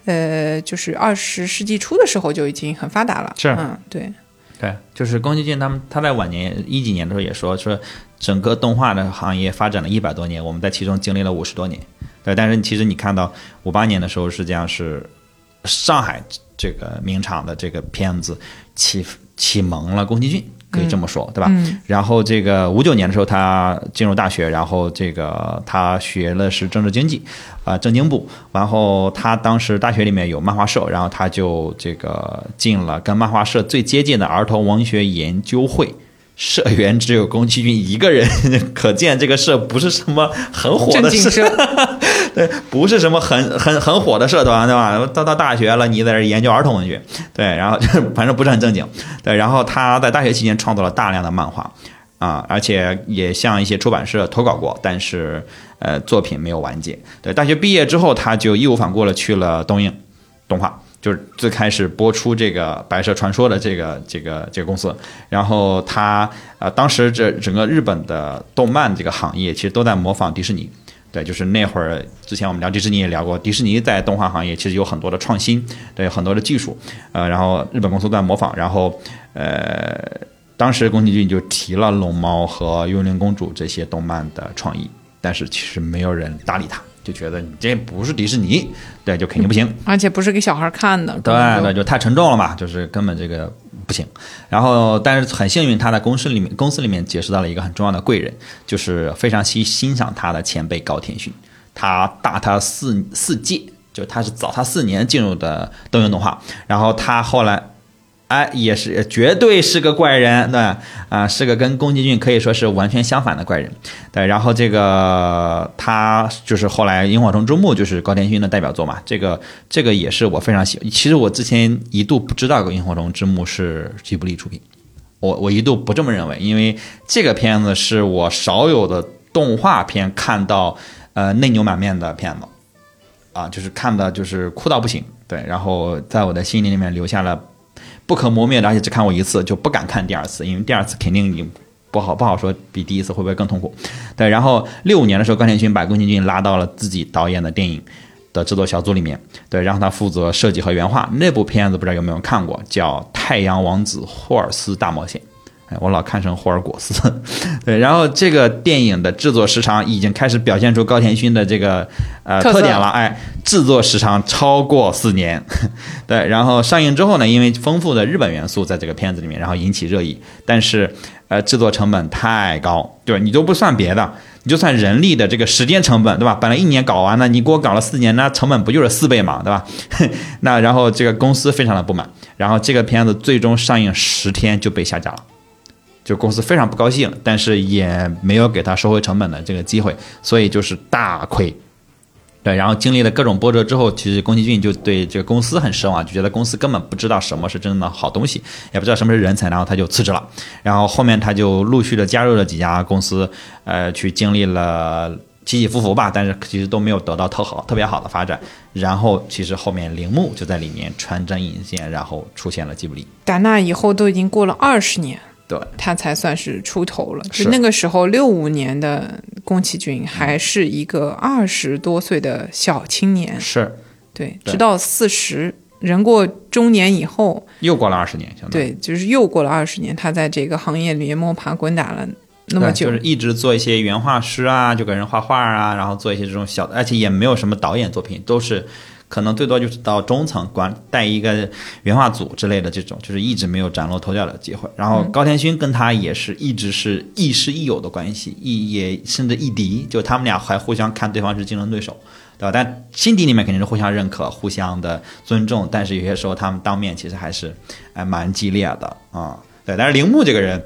呃就是二十世纪初的时候就已经很发达了，是嗯对。对，就是宫崎骏他们他在晚年一几年的时候也说说，整个动画的行业发展了一百多年，我们在其中经历了五十多年。对，但是其实你看到五八年的时候，实际上是上海这个名厂的这个片子启启蒙了宫崎骏，可以这么说，对吧？嗯然后这个五九年的时候，他进入大学，然后这个他学的是政治经济，啊、政经部。然后他当时大学里面有漫画社，然后他就这个进了跟漫画社最接近的儿童文学研究会。社员只有宫崎骏一个人，可见这个社不是什么很火的社，正经社，对，不是什么很很很火的社团，对吧？到到大学了，你在这研究儿童文学，对，然后 反正不是很正经，对。然后他在大学期间创作了大量的漫画，啊，而且也向一些出版社投稿过，但是呃作品没有完结。对，大学毕业之后，他就义无反顾了去了东映动画。就是最开始播出这个《白蛇传说》的这个这个这个公司，然后他呃当时这整个日本的动漫这个行业其实都在模仿迪士尼，对，就是那会儿之前我们聊迪士尼也聊过，迪士尼在动画行业其实有很多的创新，对，很多的技术，呃，然后日本公司都在模仿，然后呃，当时宫崎骏就提了龙猫和幽灵公主这些动漫的创意，但是其实没有人搭理他，就觉得你这不是迪士尼，对，就肯定不行。而且不是给小孩看的，对对，就太沉重了嘛，就是根本这个不行。然后，但是很幸运，他在公司里面公司里面结识到了一个很重要的贵人，就是非常欣欣赏他的前辈高田勋，他大他四四届，就是他是早他四年进入的东映动画，然后他后来。哎，也是绝对是个怪人，对啊、是个跟宫崎骏可以说是完全相反的怪人，对。然后这个他就是后来《萤火虫之墓》就是高田勋的代表作嘛，这个这个也是我非常喜欢。其实我之前一度不知道《萤火虫之墓》是吉卜力出品，我我一度不这么认为，因为这个片子是我少有的动画片看到呃内牛满面的片子，啊，就是看的就是哭到不行，对，然后在我的心里里面留下了不可磨灭的，而且只看过一次就不敢看第二次，因为第二次肯定你不好不好说比第一次会不会更痛苦，对，然后六五年的时候，高田勋把宫崎骏拉到了自己导演的电影。的制作小组里面，对，然后他负责设计和原画。那部片子不知道有没有看过，叫《太阳王子霍尔斯大冒险》。哎，我老看成霍尔果斯，对。然后这个电影的制作时长已经开始表现出高田勋的这个呃特特点了，哎，制作时长超过四年，对。然后上映之后呢，因为丰富的日本元素在这个片子里面，然后引起热议，但是呃制作成本太高，对吧？你都不算别的，你就算人力的这个时间成本，对吧？本来一年搞完了，你给我搞了四年，那成本不就是四倍嘛，对吧？那然后这个公司非常的不满，然后这个片子最终上映十天就被下架了。就公司非常不高兴，但是也没有给他收回成本的这个机会，所以就是大亏。对，然后经历了各种波折之后，其实宫崎骏就对这个公司很失望，就觉得公司根本不知道什么是真正的好东西，也不知道什么是人才，然后他就辞职了。然后后面他就陆续的加入了几家公司，呃，去经历了起起伏伏吧，但是其实都没有得到特好特别好的发展。然后其实后面铃木就在里面穿针引线，然后出现了吉卜力。打那以后都已经过了二十年，对，他才算是出头了。就是那个时候，六五年的宫崎骏还是一个二十多岁的小青年，是。对，直到四十人过中年以后，又过了二十年，相当对，就是又过了二十年，他在这个行业里面摸爬滚打了那么久，就是一直做一些原画师啊，就给人画画啊，然后做一些这种小的，而且也没有什么导演作品，都是可能最多就是到中层管带一个原画组之类的这种，就是一直没有崭露头角的机会。然后高田勋跟他也是一直是亦师亦友的关系，亦也甚至亦敌，就他们俩还互相看对方是竞争对手。对吧？但心底里面肯定是互相认可、互相的尊重，但是有些时候他们当面其实还是哎蛮激烈的啊、对，但是铃木这个人，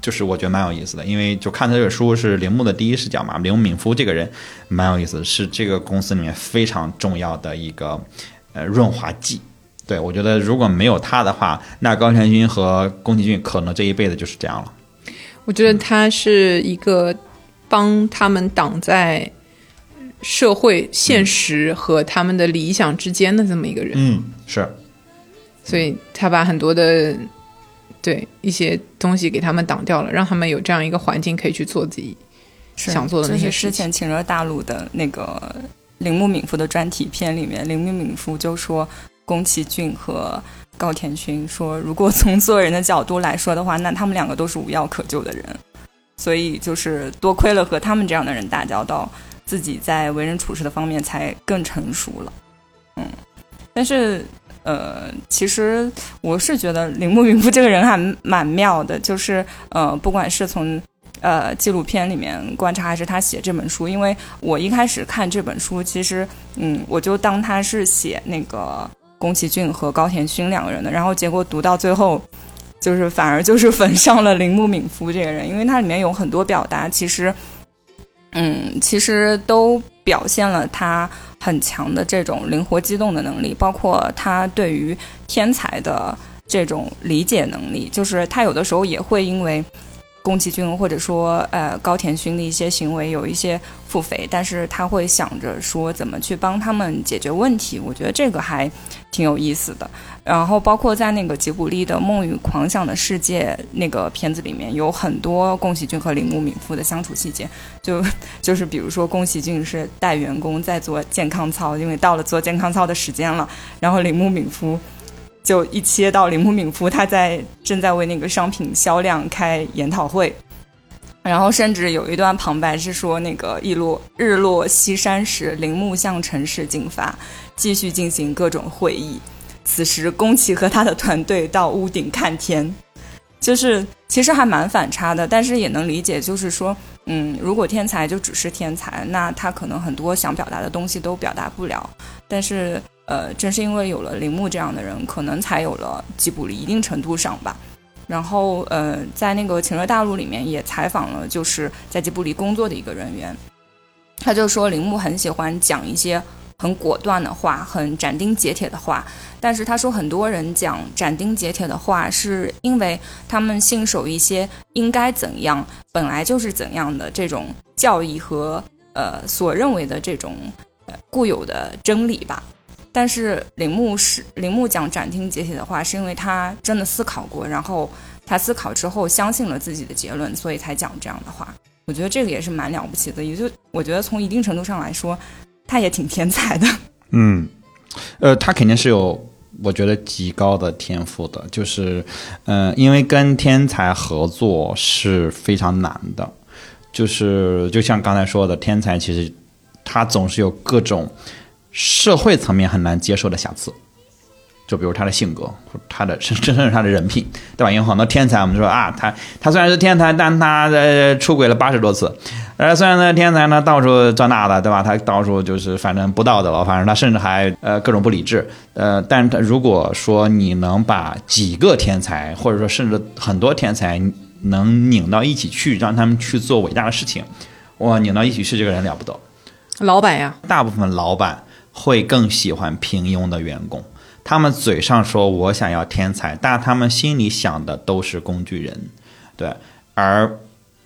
就是我觉得蛮有意思的，因为就看他这本书是铃木的第一视角嘛，铃木敏夫这个人蛮有意思的，是这个公司里面非常重要的一个呃润滑剂。对我觉得如果没有他的话，那高田勋和宫崎骏可能这一辈子就是这样了。我觉得他是一个帮他们挡在社会现实和他们的理想之间的这么一个人，嗯，是所以他把很多的对一些东西给他们挡掉了，让他们有这样一个环境可以去做自己是想做的那就些事情是之前请了大陆的那个铃木敏夫的专题片里面，铃木敏夫就说宫崎骏和高田勋说，如果从做人的角度来说的话，那他们两个都是无药可救的人，所以就是多亏了和他们这样的人打交道，自己在为人处事的方面才更成熟了。嗯，但是。呃，其实我是觉得铃木敏夫这个人还蛮妙的，就是呃，不管是从呃纪录片里面观察，还是他写这本书，因为我一开始看这本书，其实嗯，我就当他是写那个宫崎骏和高田勋两个人的，然后结果读到最后，就是反而就是粉上了铃木敏夫这个人，因为它里面有很多表达，其实嗯，其实都表现了他很强的这种灵活机动的能力，包括他对于天才的这种理解能力，就是他有的时候也会因为宫崎骏或者说呃高田勋的一些行为有一些腹诽，但是他会想着说怎么去帮他们解决问题，我觉得这个还挺有意思的。然后包括在那个吉卜力的《梦与狂想的世界》那个片子里面，有很多宫崎骏和铃木敏夫的相处细节，就 就是比如说宫崎骏是带员工在做健康操，因为到了做健康操的时间了，然后铃木敏夫。就一切到铃木敏夫，他在正在为那个商品销量开研讨会，然后甚至有一段旁白是说，那个日落日落西山时，铃木向城市进发，继续进行各种会议。此时，宫崎和他的团队到屋顶看天，就是其实还蛮反差的，但是也能理解，就是说，嗯，如果天才就只是天才，那他可能很多想表达的东西都表达不了。但是，呃，正是因为有了铃木这样的人，可能才有了吉卜力一定程度上吧。然后，呃，在那个《情热大陆》里面也采访了，就是在吉卜力工作的一个人员，他就说铃木很喜欢讲一些很果断的话，很斩钉截铁的话。但是他说，很多人讲斩钉截铁的话，是因为他们信守一些应该怎样、本来就是怎样的这种教义和呃所认为的这种固有的真理吧。但是铃木是铃木讲斩钉截铁的话，是因为他真的思考过，然后他思考之后相信了自己的结论，所以才讲这样的话。我觉得这个也是蛮了不起的，也就我觉得从一定程度上来说，他也挺天才的。嗯，呃，他肯定是有，我觉得极高的天赋的，就是，嗯、因为跟天才合作是非常难的，就是就像刚才说的，天才其实他总是有各种社会层面很难接受的瑕疵。就比如他的性格，他的甚甚至是他的人品，对吧？因为很多天才，我们说啊，他他虽然是天才，但他呃出轨了八十多次，呃，虽然呢天才呢到处这那的，对吧？他到处就是反正不道德了，反正他甚至还呃各种不理智，呃，但是他如果说你能把几个天才，或者说甚至很多天才能拧到一起去，让他们去做伟大的事情，哇，拧到一起去，这个人了不得。老板呀，大部分老板会更喜欢平庸的员工。他们嘴上说我想要天才，但他们心里想的都是工具人，对。而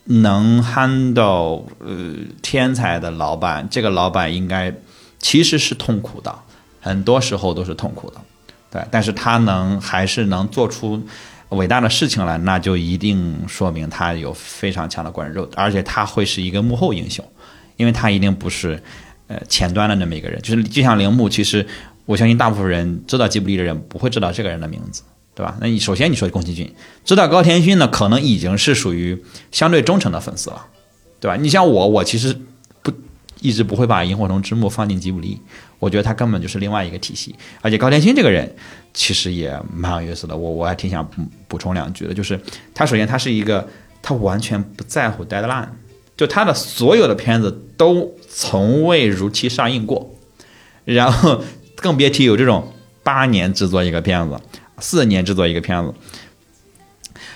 能 handle 呃天才的老板，这个老板应该其实是痛苦的，很多时候都是痛苦的，对。但是他能还是能做出伟大的事情来，那就一定说明他有非常强的个人肉，而且他会是一个幕后英雄，因为他一定不是呃前端的那么一个人，就是就像铃木，其实我相信大部分人知道吉卜力的人不会知道这个人的名字，对吧？那你首先你说宫崎骏，知道高田勋呢，可能已经是属于相对忠诚的粉丝了，对吧？你像我，我其实不一直不会把萤火虫之墓放进吉卜力，我觉得他根本就是另外一个体系，而且高田勋这个人其实也蛮有意思的，我我还挺想补补充两句的，就是他首先他是一个他完全不在乎 deadline。就他的所有的片子都从未如期上映过，然后更别提有这种八年制作一个片子，四年制作一个片子，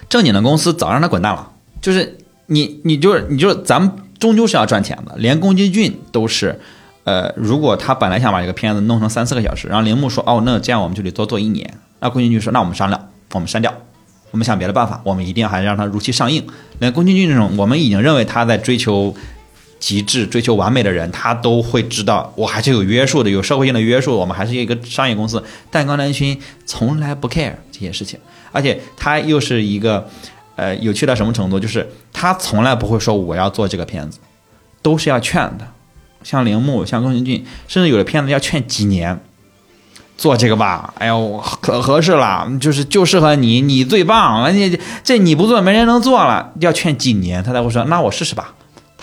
正经的公司早让他滚蛋了。就是你，你就是你就是咱们终究是要赚钱的，连宫崎骏都是，呃，如果他本来想把这个片子弄成三四个小时，然后铃木说哦，那这样我们就得多做一年，那宫崎骏说那我们商量，我们删掉。我们想别的办法，我们一定还让他如期上映。连宫崎骏这种我们已经认为他在追求极致、追求完美的人，他都会知道我还是有约束的，有社会性的约束。我们还是一个商业公司，但高南勋从来不 care 这些事情，而且他又是一个呃有趣到什么程度，就是他从来不会说我要做这个片子，都是要劝的。像铃木、像宫崎骏，甚至有的片子要劝几年。做这个吧，哎呦，可合适了，就是就适合你，你最棒，而且这你不做没人能做了，要劝几年他才会说，那我试试吧。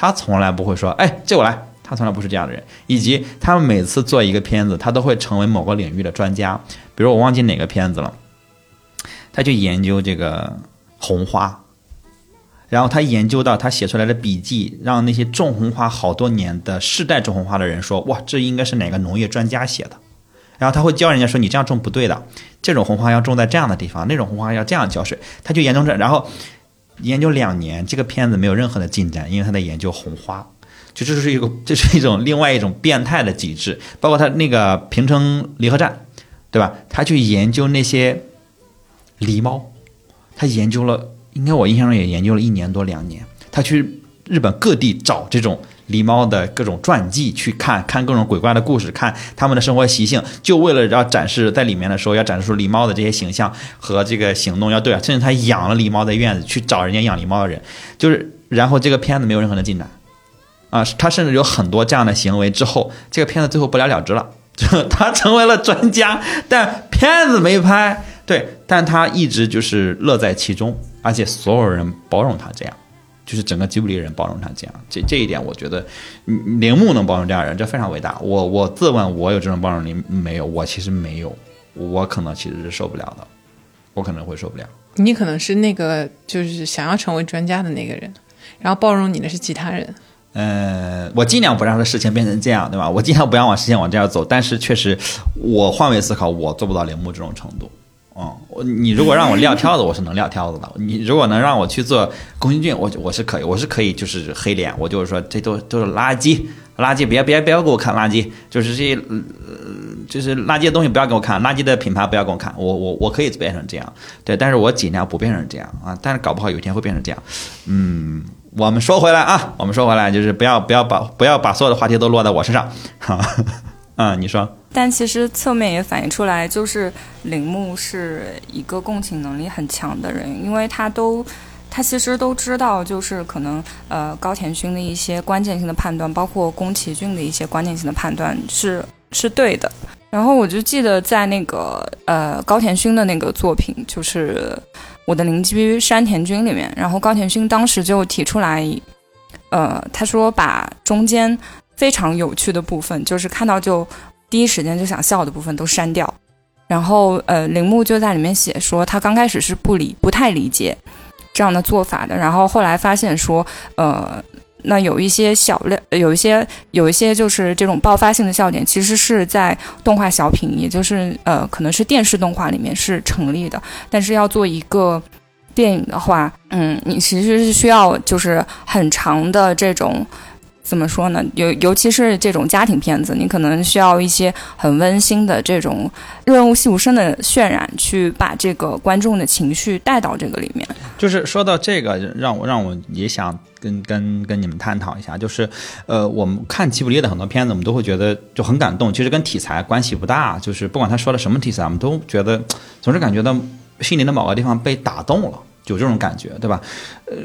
他从来不会说，哎，这我来，他从来不是这样的人。以及他每次做一个片子，他都会成为某个领域的专家，比如我忘记哪个片子了，他去研究这个红花，然后他研究到他写出来的笔记，让那些种红花好多年的世代种红花的人说，哇，这应该是哪个农业专家写的。然后他会教人家说：“你这样种不对的，这种红花要种在这样的地方，那种红花要这样浇水。”他就研究这，然后研究两年，这个片子没有任何的进展，因为他在研究红花。就这是一个，这是一种另外一种变态的机制。包括他那个平城离合站，对吧？他去研究那些狸猫，他研究了，应该我印象中也研究了一年多两年。他去日本各地找这种。狸猫的各种传记去看看各种鬼怪的故事，看他们的生活习性，就为了要展示在里面的时候要展示出狸猫的这些形象和这个行动要对啊，甚至他养了狸猫在院子去找人家养狸猫的人，就是然后这个片子没有任何的进展。啊，他甚至有很多这样的行为之后，这个片子最后不了了之了，就他成为了专家，但片子没拍，对，但他一直就是乐在其中，而且所有人包容他这样。就是整个吉卜力人包容他这样，这这一点我觉得，铃木能包容这样人，这非常伟大。我我自问我有这种包容力没有？我其实没有，我可能其实是受不了的，我可能会受不了。你可能是那个就是想要成为专家的那个人，然后包容你的是其他人。呃，我尽量不让这事情变成这样，对吧？我尽量不要往事情往这样走。但是确实，我换位思考，我做不到铃木这种程度。哦，我你如果让我撂挑子，我是能撂挑子的。你如果能让我去做宫崎骏，我我是可以，我是可以，就是黑脸，我就是说这都都是垃圾，垃圾，别别别给我看垃圾，就是这些，就是垃圾的东西不要给我看，垃圾的品牌不要给我看，我我我可以变成这样，对，但是我尽量不变成这样啊，但是搞不好有一天会变成这样。嗯，我们说回来啊，我们说回来，就是不要不要把不要把所有的话题都落在我身上，哈，嗯，你说。但其实侧面也反映出来，就是铃木是一个共情能力很强的人，因为他都他其实都知道，就是可能呃高田勋的一些关键性的判断，包括宫崎骏的一些关键性的判断是是对的。然后我就记得在那个呃高田勋的那个作品，就是我的邻居山田君里面，然后高田勋当时就提出来，呃他说把中间非常有趣的部分，就是看到就第一时间就想笑的部分都删掉。然后呃铃木就在里面写说，他刚开始是不理不太理解。这样的做法的，然后后来发现说，呃，那有一些小料，有一些有一些就是这种爆发性的笑点，其实是在动画小品，也就是呃，可能是电视动画里面是成立的，但是要做一个电影的话，嗯，你其实是需要就是很长的这种。怎么说呢？尤尤其是这种家庭片子，你可能需要一些很温馨的这种润物细无声的渲染，去把这个观众的情绪带到这个里面。就是说到这个，让我让我也想跟跟跟你们探讨一下，就是呃，我们看吉卜力的很多片子，我们都会觉得就很感动，其实跟题材关系不大，就是不管他说的什么题材，我们都觉得总是感觉到心灵的某个地方被打动了，有这种感觉，对吧？呃，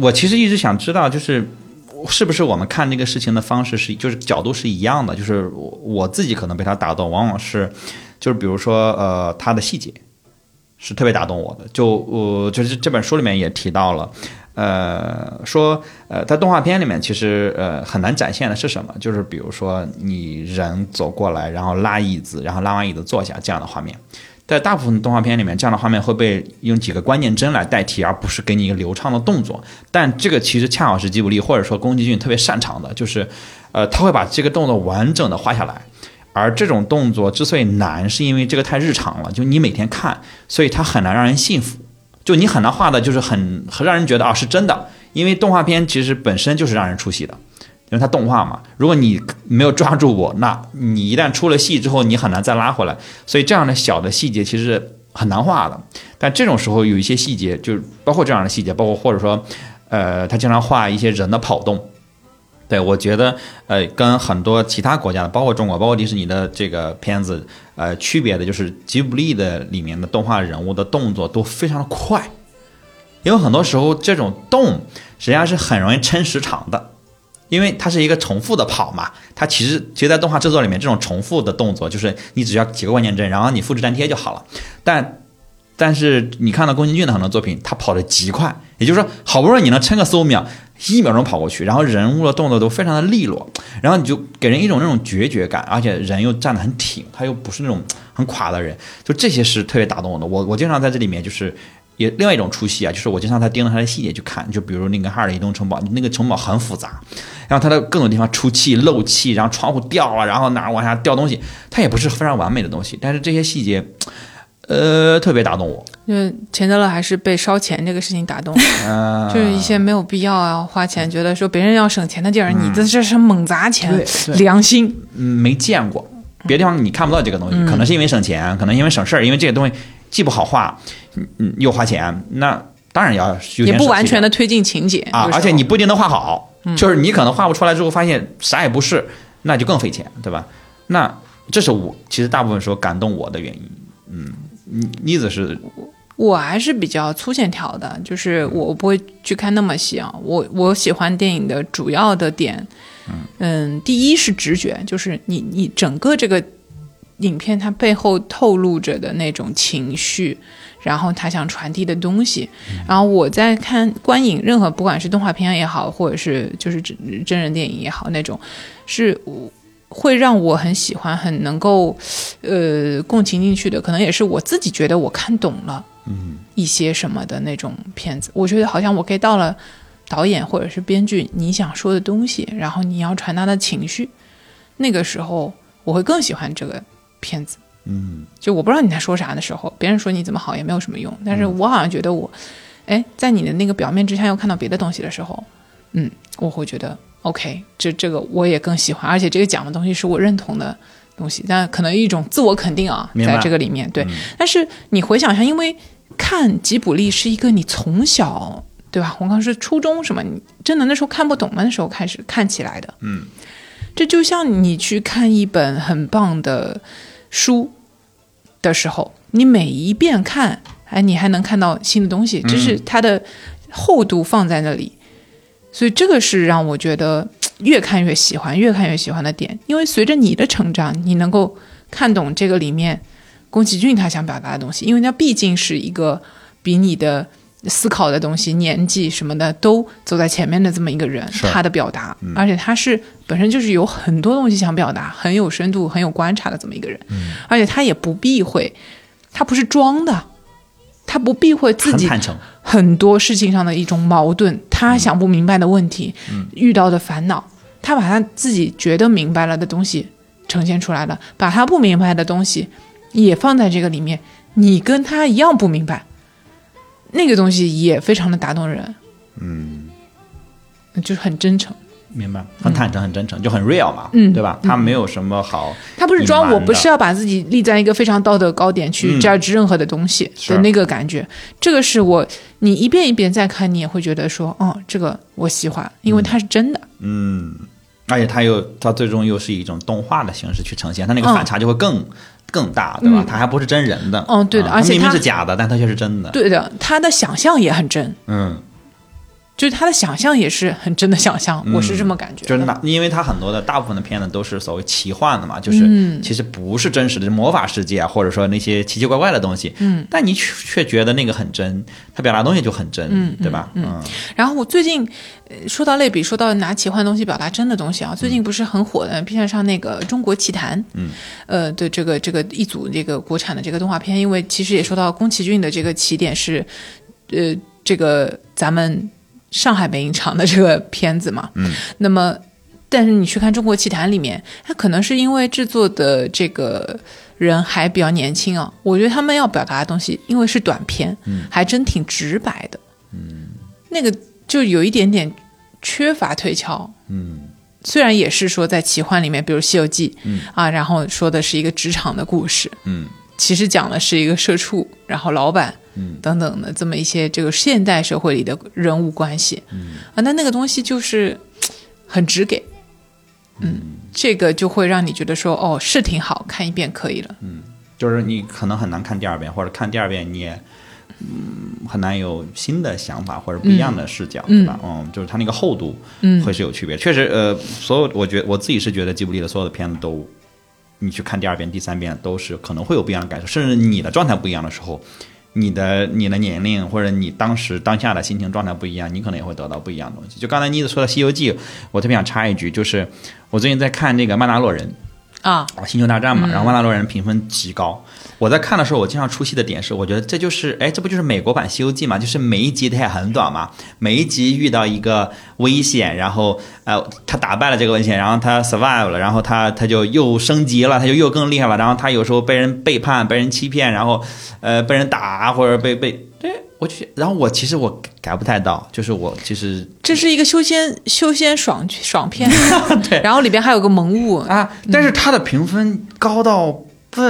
我其实一直想知道，就是。是不是我们看那个事情的方式是就是角度是一样的？就是我自己可能被他打动，往往是，就是比如说呃，他的细节是特别打动我的。就我就是这本书里面也提到了，呃，说呃，在动画片里面其实呃很难展现的是什么？就是比如说你人走过来，然后拉椅子，然后拉完椅子坐下这样的画面。在大部分动画片里面，这样的画面会被用几个关键帧来代替，而不是给你一个流畅的动作。但这个其实恰好是吉卜力或者说宫崎骏特别擅长的，就是，呃，他会把这个动作完整的画下来。而这种动作之所以难，是因为这个太日常了，就你每天看，所以它很难让人信服。就你很难画的，就是很很让人觉得啊是真的，因为动画片其实本身就是让人出戏的。因为它动画嘛，如果你没有抓住我，那你一旦出了戏之后，你很难再拉回来。所以这样的小的细节其实很难画的。但这种时候有一些细节，就是包括这样的细节，包括或者说，呃，他经常画一些人的跑动。对我觉得，呃，跟很多其他国家的，包括中国，包括迪士尼的这个片子，呃，区别的就是吉卜力的里面的动画人物的动作都非常的快，因为很多时候这种动实际上是很容易撑时长的。因为它是一个重复的跑嘛，它其实其实，在动画制作里面，这种重复的动作就是你只要几个关键帧，然后你复制粘贴就好了。但但是你看到宫崎骏的很多作品，他跑得极快，也就是说，好不容易你能撑个四五秒，一秒钟跑过去，然后人物的动作都非常的利落，然后你就给人一种那种决绝感，而且人又站得很挺，他又不是那种很垮的人，就这些是特别打动我的。我我经常在这里面就是。也另外一种出戏啊，就是我经常他盯着他的细节去看，就比如那个哈尔移动城堡，那个城堡很复杂，然后它的各种地方出气漏气，然后窗户掉了，然后哪儿往下掉东西，它也不是非常完美的东西，但是这些细节，呃，特别打动我。就钱德勒还是被烧钱这个事情打动了，就是一些没有必要啊花钱，觉得说别人要省钱的地儿，你这这是猛砸钱，良心嗯没见过，别的地方你看不到这个东西，可能是因为省钱，可能因为省事儿，因为这个东西。既不好画，嗯，又花钱，那当然要也不完全的推进情节啊，而且你不一定能画好，就是你可能画不出来之后发现啥也不是，那就更费钱，对吧？那这是我其实大部分时候感动我的原因，嗯，妮子是，我还是比较粗线条的，就是我不会去看那么细啊，我我喜欢电影的主要的点，嗯，第一是直觉，就是你你整个这个。影片它背后透露着的那种情绪，然后他想传递的东西，然后我在看观影任何不管是动画片也好，或者是就是真真人电影也好，那种是会让我很喜欢、很能够呃共情进去的，可能也是我自己觉得我看懂了嗯一些什么的那种片子。我觉得好像我 get 到了导演或者是编剧你想说的东西，然后你要传达的情绪，那个时候我会更喜欢这个。骗子，嗯，就我不知道你在说啥的时候，别人说你怎么好也没有什么用，但是我好像觉得我，哎，在你的那个表面之下又看到别的东西的时候，嗯，我会觉得 OK，这这个我也更喜欢，而且这个讲的东西是我认同的东西，但可能一种自我肯定啊，在这个里面，对。但是你回想一下，因为看吉卜力是一个你从小对吧？我刚是初中什么，你真的那时候看不懂的时候开始看起来的，嗯，这就像你去看一本很棒的。书的时候，你每一遍看，哎，你还能看到新的东西，这是它的厚度放在那里，所以这个是让我觉得越看越喜欢，越看越喜欢的点。因为随着你的成长，你能够看懂这个里面宫崎骏他想表达的东西，因为他毕竟是一个比你的思考的东西、年纪什么的都走在前面的这么一个人，他的表达，而且他是本身就是有很多东西想表达，很有深度、很有观察的这么一个人，而且他也不避讳，他不是装的，他不避讳自己很多事情上的一种矛盾，他想不明白的问题，遇到的烦恼，他把他自己觉得明白了的东西呈现出来了，把他不明白的东西也放在这个里面，你跟他一样不明白，那个东西也非常的打动人，嗯，就是很真诚。明白？很坦诚，很真诚，就很 real 嘛，嗯对吧？他没有什么好，他不是装，我不是要把自己立在一个非常道德高点去嗯。judge 任何的东西的那个感觉，这个是我你一遍一遍再看，你也会觉得说，哦，这个我喜欢，因为它是真的。嗯，而且他又他最终又是以一种动画的形式去呈现，他那个嗯。反差就会更、更大，对吧？他还不是真人的，嗯对的而且明明是假的，但他却是真的，对的，他的想象也很真，嗯，就是他的想象也是很真的想象，我是这么感觉就是的。那因为他很多的大部分的片子都是所谓奇幻的嘛，就是、嗯。其实不是真实的魔法世界啊，或者说那些奇奇怪怪的东西，嗯，但你却却觉得那个很真，他表达的东西就很真，嗯对吧？嗯然后我最近呃说到类比，说到拿奇幻东西表达真的东西啊，最近不是很火的 B 站上那个《中国奇谭》，嗯，呃的这个这个一组这个国产的这个动画片，因为其实也说到宫崎骏的这个起点是，呃，这个咱们上海北影厂的这个片子嘛，嗯，那么。但是你去看《中国奇谭》里面，它可能是因为制作的这个人还比较年轻啊，我觉得他们要表达的东西，因为是短片，嗯。还真挺直白的，嗯，那个就有一点点缺乏推敲，嗯。虽然也是说在奇幻里面，比如《西游记》，嗯。啊，然后说的是一个职场的故事，嗯。其实讲的是一个社畜，然后老板，嗯。等等的这么一些这个现代社会里的人物关系，嗯。啊，那那个东西就是 很直给，嗯，这个就会让你觉得说，哦，是挺好看一遍可以了，嗯就是你可能很难看第二遍，或者看第二遍你也。嗯，很难有新的想法或者不一样的视角，嗯对吧？嗯，就是它那个厚度，嗯会是有区别。确实，呃，所有我觉我自己是觉得吉卜力的所有的片子都，你去看第二遍、第三遍都是可能会有不一样的感受，甚至你的状态不一样的时候，你的你的年龄或者你当时当下的心情状态不一样，你可能也会得到不一样的东西。就刚才妮子说的《西游记》，我特别想插一句，就是我最近在看那个《曼达洛人》。啊，星球大战嘛，然后《万达洛人》评分极高。我在看的时候，我经常出戏的点是，我觉得这就是，哎，这不就是美国版《西游记》嘛？就是每一集它也很短嘛，每一集遇到一个危险，然后呃，他打败了这个危险，然后他 survive 了，然后他他就又升级了，他就又更厉害了。然后他有时候被人背叛、被人欺骗，然后呃被人打或者被被对。我去，然后我其实我改不太到，就是我其实这是一个修仙修仙爽爽片，对然后里边还有个萌物，啊，但是它的评分高到不，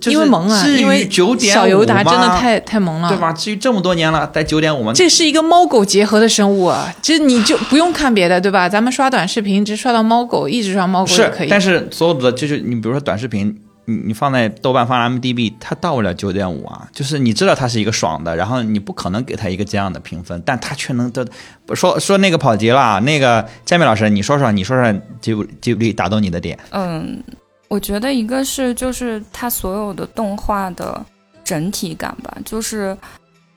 就是因为萌啊，因为九点小尤达真的太太萌了，对？吧？至于这么多年了，在九点五吗？这是一个猫狗结合的生物啊，其实你就不用看别的，对吧？咱们刷短视频，只刷到猫狗，一直刷猫狗也是可以。，但是所有的就是你，比如说短视频，你你放在豆瓣、放 m d b 它到不了九点五啊。就是你知道它是一个爽的，然后你不可能给它一个这样的评分，但它却能得说说那个跑题了。那个佳美老师，你说说，你说说吉卜吉卜力打动你的点？嗯，我觉得一个是就是它所有的动画的整体感吧，就是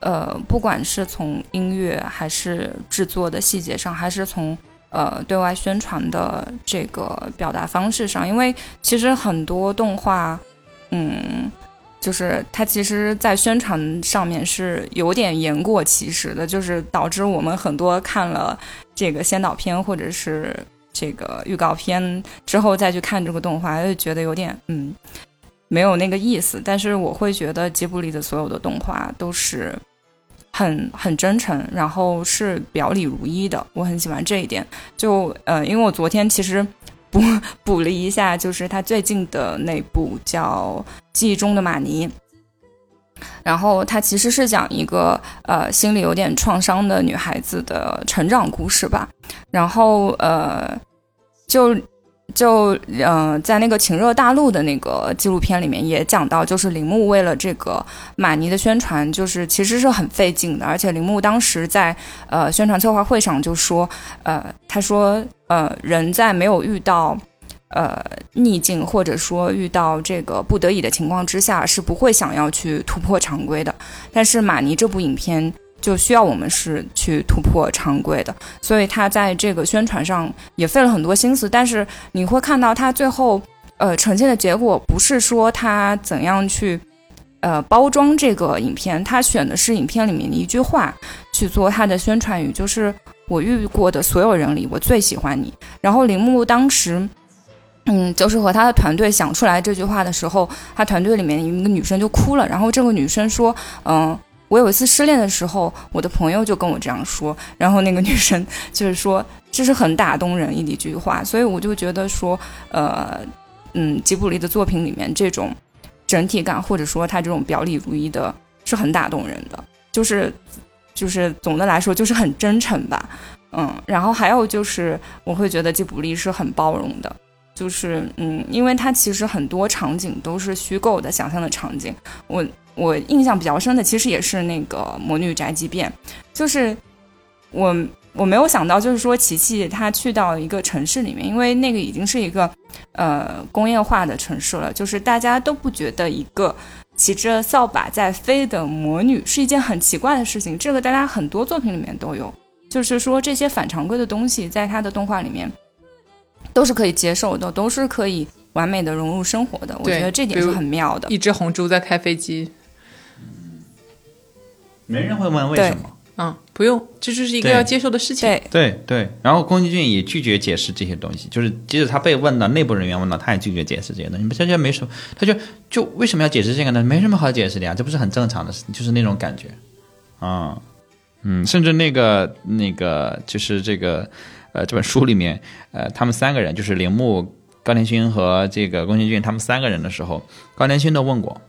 呃，不管是从音乐还是制作的细节上，还是从呃对外宣传的这个表达方式上，因为其实很多动画，嗯。就是它其实，在宣传上面是有点言过其实的，就是导致我们很多看了这个先导片或者是这个预告片之后再去看这个动画，就觉得有点嗯没有那个意思。但是我会觉得吉卜力的所有的动画都是很很真诚，然后是表里如一的，我很喜欢这一点。就呃，因为我昨天其实补 补了一下，就是他最近的那部叫《记忆中的玛尼》。然后它其实是讲一个呃心里有点创伤的女孩子的成长故事吧。然后呃，就就呃，在那个《情热大陆》的那个纪录片里面也讲到，就是铃木为了这个马尼的宣传，就是其实是很费劲的。而且铃木当时在呃宣传策划会上就说，呃，他说，呃，人在没有遇到呃逆境或者说遇到这个不得已的情况之下，是不会想要去突破常规的。但是马尼这部影片。就需要我们是去突破常规的，所以他在这个宣传上也费了很多心思。但是你会看到他最后，呃，呈现的结果不是说他怎样去，呃，包装这个影片，他选的是影片里面的一句话去做他的宣传语，就是我遇过的所有人里，我最喜欢你。然后铃木当时，嗯，就是和他的团队想出来这句话的时候，他团队里面一个女生就哭了，然后这个女生说，嗯。我有一次失恋的时候，我的朋友就跟我这样说，然后那个女生就是说，这是很打动人的一句话，所以我就觉得说，呃，嗯，吉卜力的作品里面这种整体感，或者说他这种表里如一的，是很打动人的，就是就是总的来说就是很真诚吧，嗯，然后还有就是我会觉得吉卜力是很包容的，就是嗯，因为它其实很多场景都是虚构的、想象的场景，我。我印象比较深的，其实也是那个《魔女宅急便》，就是我我没有想到，就是说琪琪她去到一个城市里面，因为那个已经是一个呃工业化的城市了，就是大家都不觉得一个骑着扫把在飞的魔女是一件很奇怪的事情。这个大家很多作品里面都有，就是说这些反常规的东西，在他的动画里面都是可以接受的，都是可以完美的融入生活的。我觉得这点是很妙的。一只红猪在开飞机。没人会问为什么，嗯，不用，这就是一个要接受的事情。对对对，然后宫崎骏也拒绝解释这些东西，就是即使他被问到内部人员问到，他也拒绝解释这些东西。他觉得没什么，他就就为什么要解释这个呢？没什么好解释的呀，这不是很正常的事，就是那种感觉啊，嗯，甚至那个那个就是这个呃这本书里面呃他们三个人就是铃木高田勋和这个宫崎骏他们三个人的时候，高田勋都问过，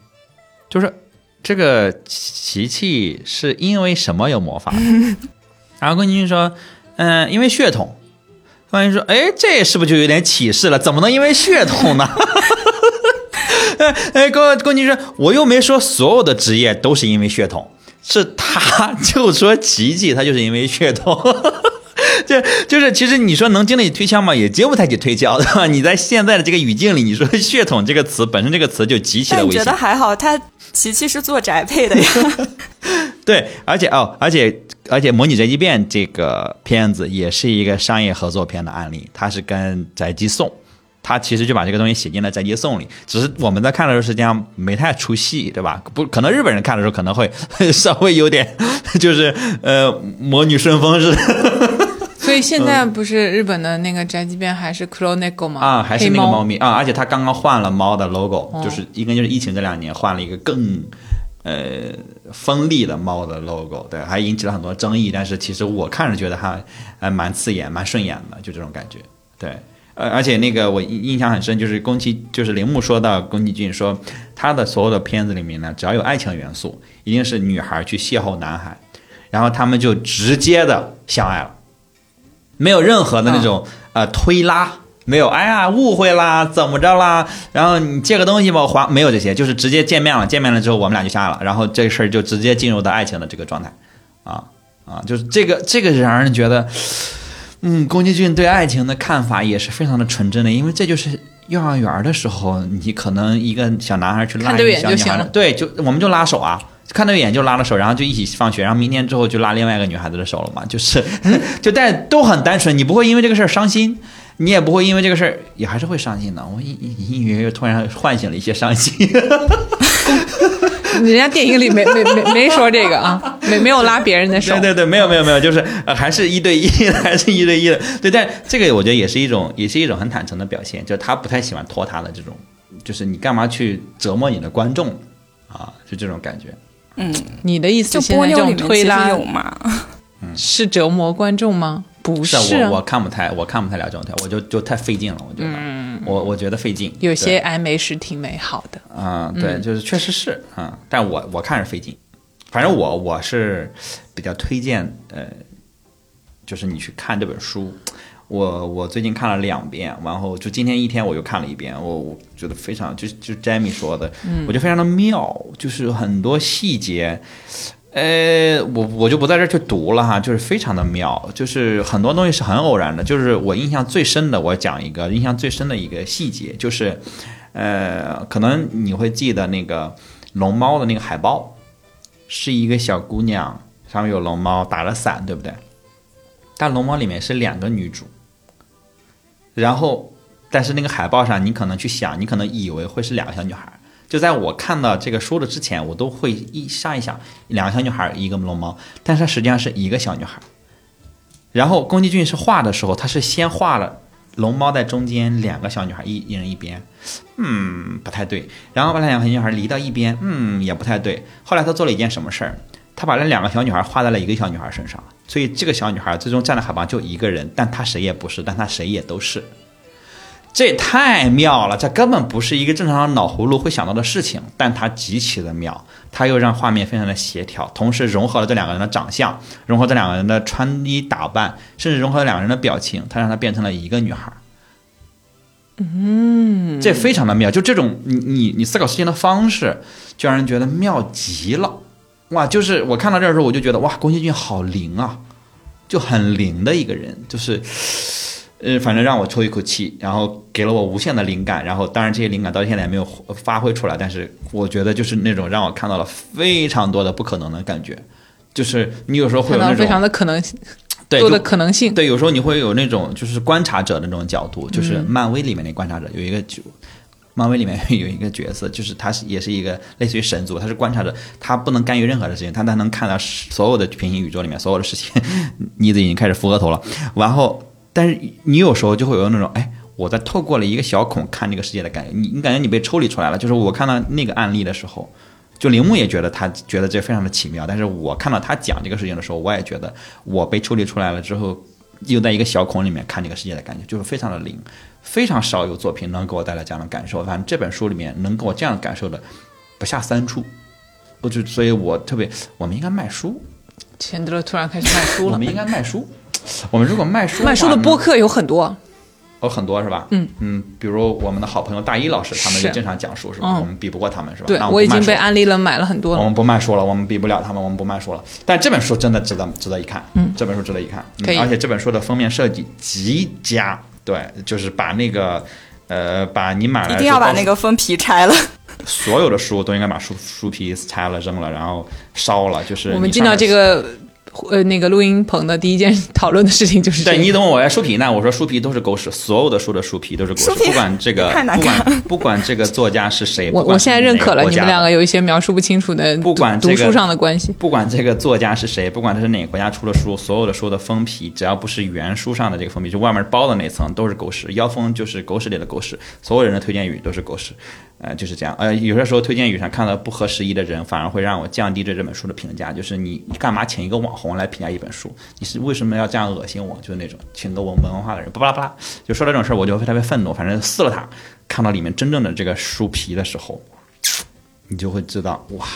就是。这个琪琪是因为什么有魔法？然后宫崎骏说：“嗯，因为血统。”高田说：“哎，这是不是就有点歧视了？怎么能因为血统呢？”哎 哎，宫宫崎骏说：“我又没说所有的职业都是因为血统，是他 就说奇迹他就是因为血统。” 就就是，其实你说能经得起推敲吗？也经不太起推敲，对吧？你在现在的这个语境里，你说“血统”这个词本身这个词就极其的危险。我觉得还好，他琪琪是做宅配的呀。对，而且哦，而且而且，《模拟宅急便》这个片子也是一个商业合作片的案例，它是跟宅急送，他其实就把这个东西写进了宅急送里。只是我们在看的时候，实际上没太出戏，对吧？不，可能日本人看的时候可能会 稍微有点，就是呃，魔女顺风似的。所以现在不是日本的那个宅急便还是 c l o n e g o 吗？啊，还是那个猫咪啊！而且它刚刚换了猫的 logo，就是应该就是疫情这两年换了一个更呃锋利的猫的 logo，对，还引起了很多争议。但是其实我看着觉得还还蛮刺眼、蛮顺眼的，就这种感觉。对，呃，而且那个我印印象很深，就是宫崎，就是铃木说到宫崎骏说他的所有的片子里面呢，只要有爱情元素，一定是女孩去邂逅男孩，然后他们就直接的相爱了。没有任何的那种呃推拉，没有哎呀误会啦，怎么着啦？然后你借个东西吧，还没有这些，就是直接见面了，见面了之后我们俩就相爱了，然后这事儿就直接进入到爱情的这个状态，啊啊，就是这个这个让人觉得，嗯，宫崎骏对爱情的看法也是非常的纯真的，因为这就是幼儿园的时候，你可能一个小男孩去拉一个小女孩，对，就我们就拉手啊。看到一眼就拉了手，然后就一起放学，然后明天之后就拉另外一个女孩子的手了嘛，就是，就但都很单纯，你不会因为这个事儿伤心，你也不会因为这个事儿也还是会伤心的。我隐隐约约突然唤醒了一些伤心。人家电影里没没没没说这个啊，没没有拉别人的手。对对对，没有没有没有，就是还是一对一的，还是一对一的。对，但这个我觉得也是一种，也是一种很坦诚的表现，就是他不太喜欢拖沓的这种，就是你干嘛去折磨你的观众啊？就这种感觉。嗯，你的意思现在这种推拉有吗？是折磨观众吗？不是，我我看不太，我看不太了这种条，我就就太费劲了，我觉得，我我觉得费劲。有些暧昧是挺美好的，嗯，对，就是确实是，嗯，但我我看着费劲。反正我我是比较推荐，呃，就是你去看这本书，我我最近看了两遍，然后就今天一天我又看了一遍，我我觉得非常就就 Jamie 说的，我觉得非常的妙，就是很多细节。呃，我我就不在这儿去读了哈，就是非常的妙，就是很多东西是很偶然的。就是我印象最深的，我讲一个印象最深的一个细节，就是，呃，可能你会记得那个龙猫的那个海报，是一个小姑娘，上面有龙猫打着伞，对不对？但龙猫里面是两个女主，然后，但是那个海报上，你可能去想，你可能以为会是两个小女孩。就在我看到这个书的之前，我都会一上一想，两个小女孩，一个龙猫，但是它实际上是一个小女孩。然后宫崎骏是画的时候，他是先画了龙猫在中间，两个小女孩一一人一边，嗯，不太对。然后把那两个小女孩离到一边，嗯，也不太对。后来他做了一件什么事儿？他把那两个小女孩画在了一个小女孩身上，所以这个小女孩最终站在海旁就一个人，但她谁也不是，但她谁也都是。这也太妙了，这根本不是一个正常的脑葫芦会想到的事情，但它极其的妙，它又让画面非常的协调，同时融合了这两个人的长相，融合这两个人的穿衣打扮，甚至融合了两个人的表情，它让它变成了一个女孩。嗯，这非常的妙，就这种你你你思考事情的方式，就让人觉得妙极了。哇，就是我看到这儿的时候，我就觉得哇，宫崎骏好灵啊，就很灵的一个人，就是。呃，反正让我抽一口气，然后给了我无限的灵感，然后当然这些灵感到现在也没有发挥出来，但是我觉得就是那种让我看到了非常多的不可能的感觉，就是你有时候会有那种非常的可能对多的可能性，对，有时候你会有那种就是观察者的那种角度，就是漫威里面的观察者有一个就。漫威里面有一个角色，就是他是也是一个类似于神族，他是观察者，他不能干预任何的事情，他他能看到所有的平行宇宙里面所有的事情。妮子已经开始扶额头了，然后。但是你有时候就会有那种，哎，我在透过了一个小孔看这个世界的感觉，你你感觉你被抽离出来了。就是我看到那个案例的时候，就铃木也觉得他觉得这非常的奇妙。但是我看到他讲这个事情的时候，我也觉得我被抽离出来了之后，又在一个小孔里面看这个世界的感觉，就是非常的灵。非常少有作品能给我带来这样的感受。反正这本书里面能给我这样感受的不下三处。我就所以，我特别，我们应该卖书。钱德勒突然开始卖书了。我们应该卖书。我们如果卖书，卖书的播客有很多，有很多是吧？嗯嗯，比如我们的好朋友大一老师，他们就经常讲书，是吧？我们比不过他们，是吧？对，我已经被安利了，买了很多。我们不卖书了，我们比不了他们，我们不卖书了。但这本书真的值得值得一看，嗯，这本书值得一看，可以。而且这本书的封面设计极佳，对，就是把那个呃，把你买了一定要把那个封皮拆了，所有的书都应该把书书皮拆了扔了，然后烧了，就是我们进到这个。呃，那个录音棚的第一件 讨论的事情就是对，你等我，书皮呢？我说书皮都是狗屎，所有的书的书皮都是狗屎，不管这个，不管不管这个作家是谁，我我现在认可了你们两个有一些描述不清楚的，不管读书上的关系，不管这个作家是谁，不管他是哪个国家出的书，所有的书的封皮，只要不是原书上的这个封皮，就外面包的那层都是狗屎，腰封就是狗屎里的狗屎，所有人的推荐语都是狗屎。呃，就是这样。呃，有些时候推荐语上看到不合时宜的人，反而会让我降低对这本书的评价。就是你干嘛请一个网红来评价一本书？你是为什么要这样恶心我？就是那种请个我们文化的人，巴拉巴拉，就说这种事儿，我就会特别愤怒。反正撕了它，看到里面真正的这个书皮的时候，你就会知道，哇，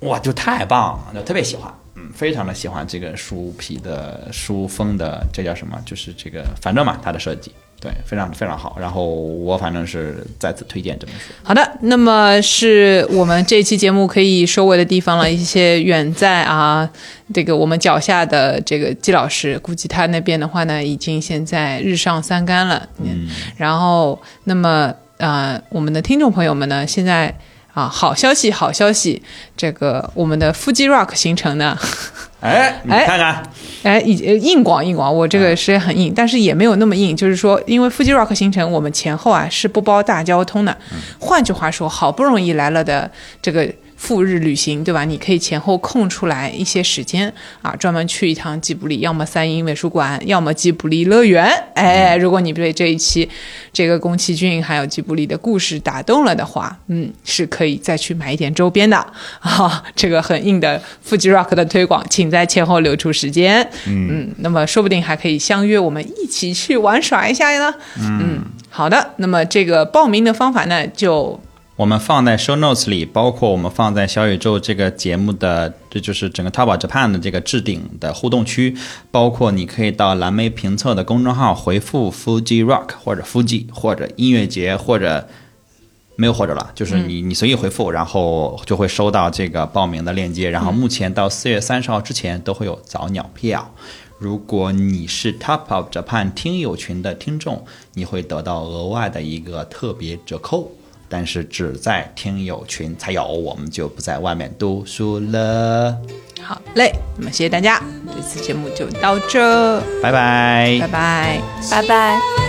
哇，就太棒了，就特别喜欢，嗯，非常的喜欢这个书皮的书封的，这叫什么？就是这个，反正嘛，它的设计。对，非常非常好。然后我反正是再次推荐这本书。好的，那么是我们这期节目可以收尾的地方了。一些远在啊，这个我们脚下的这个季老师，估计他那边的话呢，已经现在日上三竿了。嗯。然后，那么呃，我们的听众朋友们呢，现在啊，好消息，好消息，这个我们的腹肌 rock 行程呢。哎，你看看，哎，硬硬广硬广，我这个是很硬，但是也没有那么硬。就是说，因为腹肌 rock 行程，我们前后啊是不包大交通的。换句话说，好不容易来了的这个。赴日旅行，对吧？你可以前后空出来一些时间啊，专门去一趟吉卜力，要么三鹰美术馆，要么吉卜力乐园。哎，如果你被这一期这个宫崎骏还有吉卜力的故事打动了的话，嗯，是可以再去买一点周边的啊。这个很硬的富吉 rock 的推广，请在前后留出时间。嗯，那么说不定还可以相约我们一起去玩耍一下呢。嗯，好的，那么这个报名的方法呢，就。我们放在 show notes 里，包括我们放在小宇宙这个节目的，这就是整个淘宝 Japan 的这个置顶的互动区，包括你可以到蓝莓评测的公众号回复 Fuji Rock 或者 Fuji 或者音乐节或者没有或者了，就是你你随意回复，然后就会收到这个报名的链接。然后目前到四月三十号之前都会有早鸟票。如果你是 Top of Japan 听友群的听众，你会得到额外的一个特别折扣，但是只在听友群才有，我们就不在外面读书了。好嘞，那么谢谢大家，这次节目就到这，拜拜拜拜。拜拜。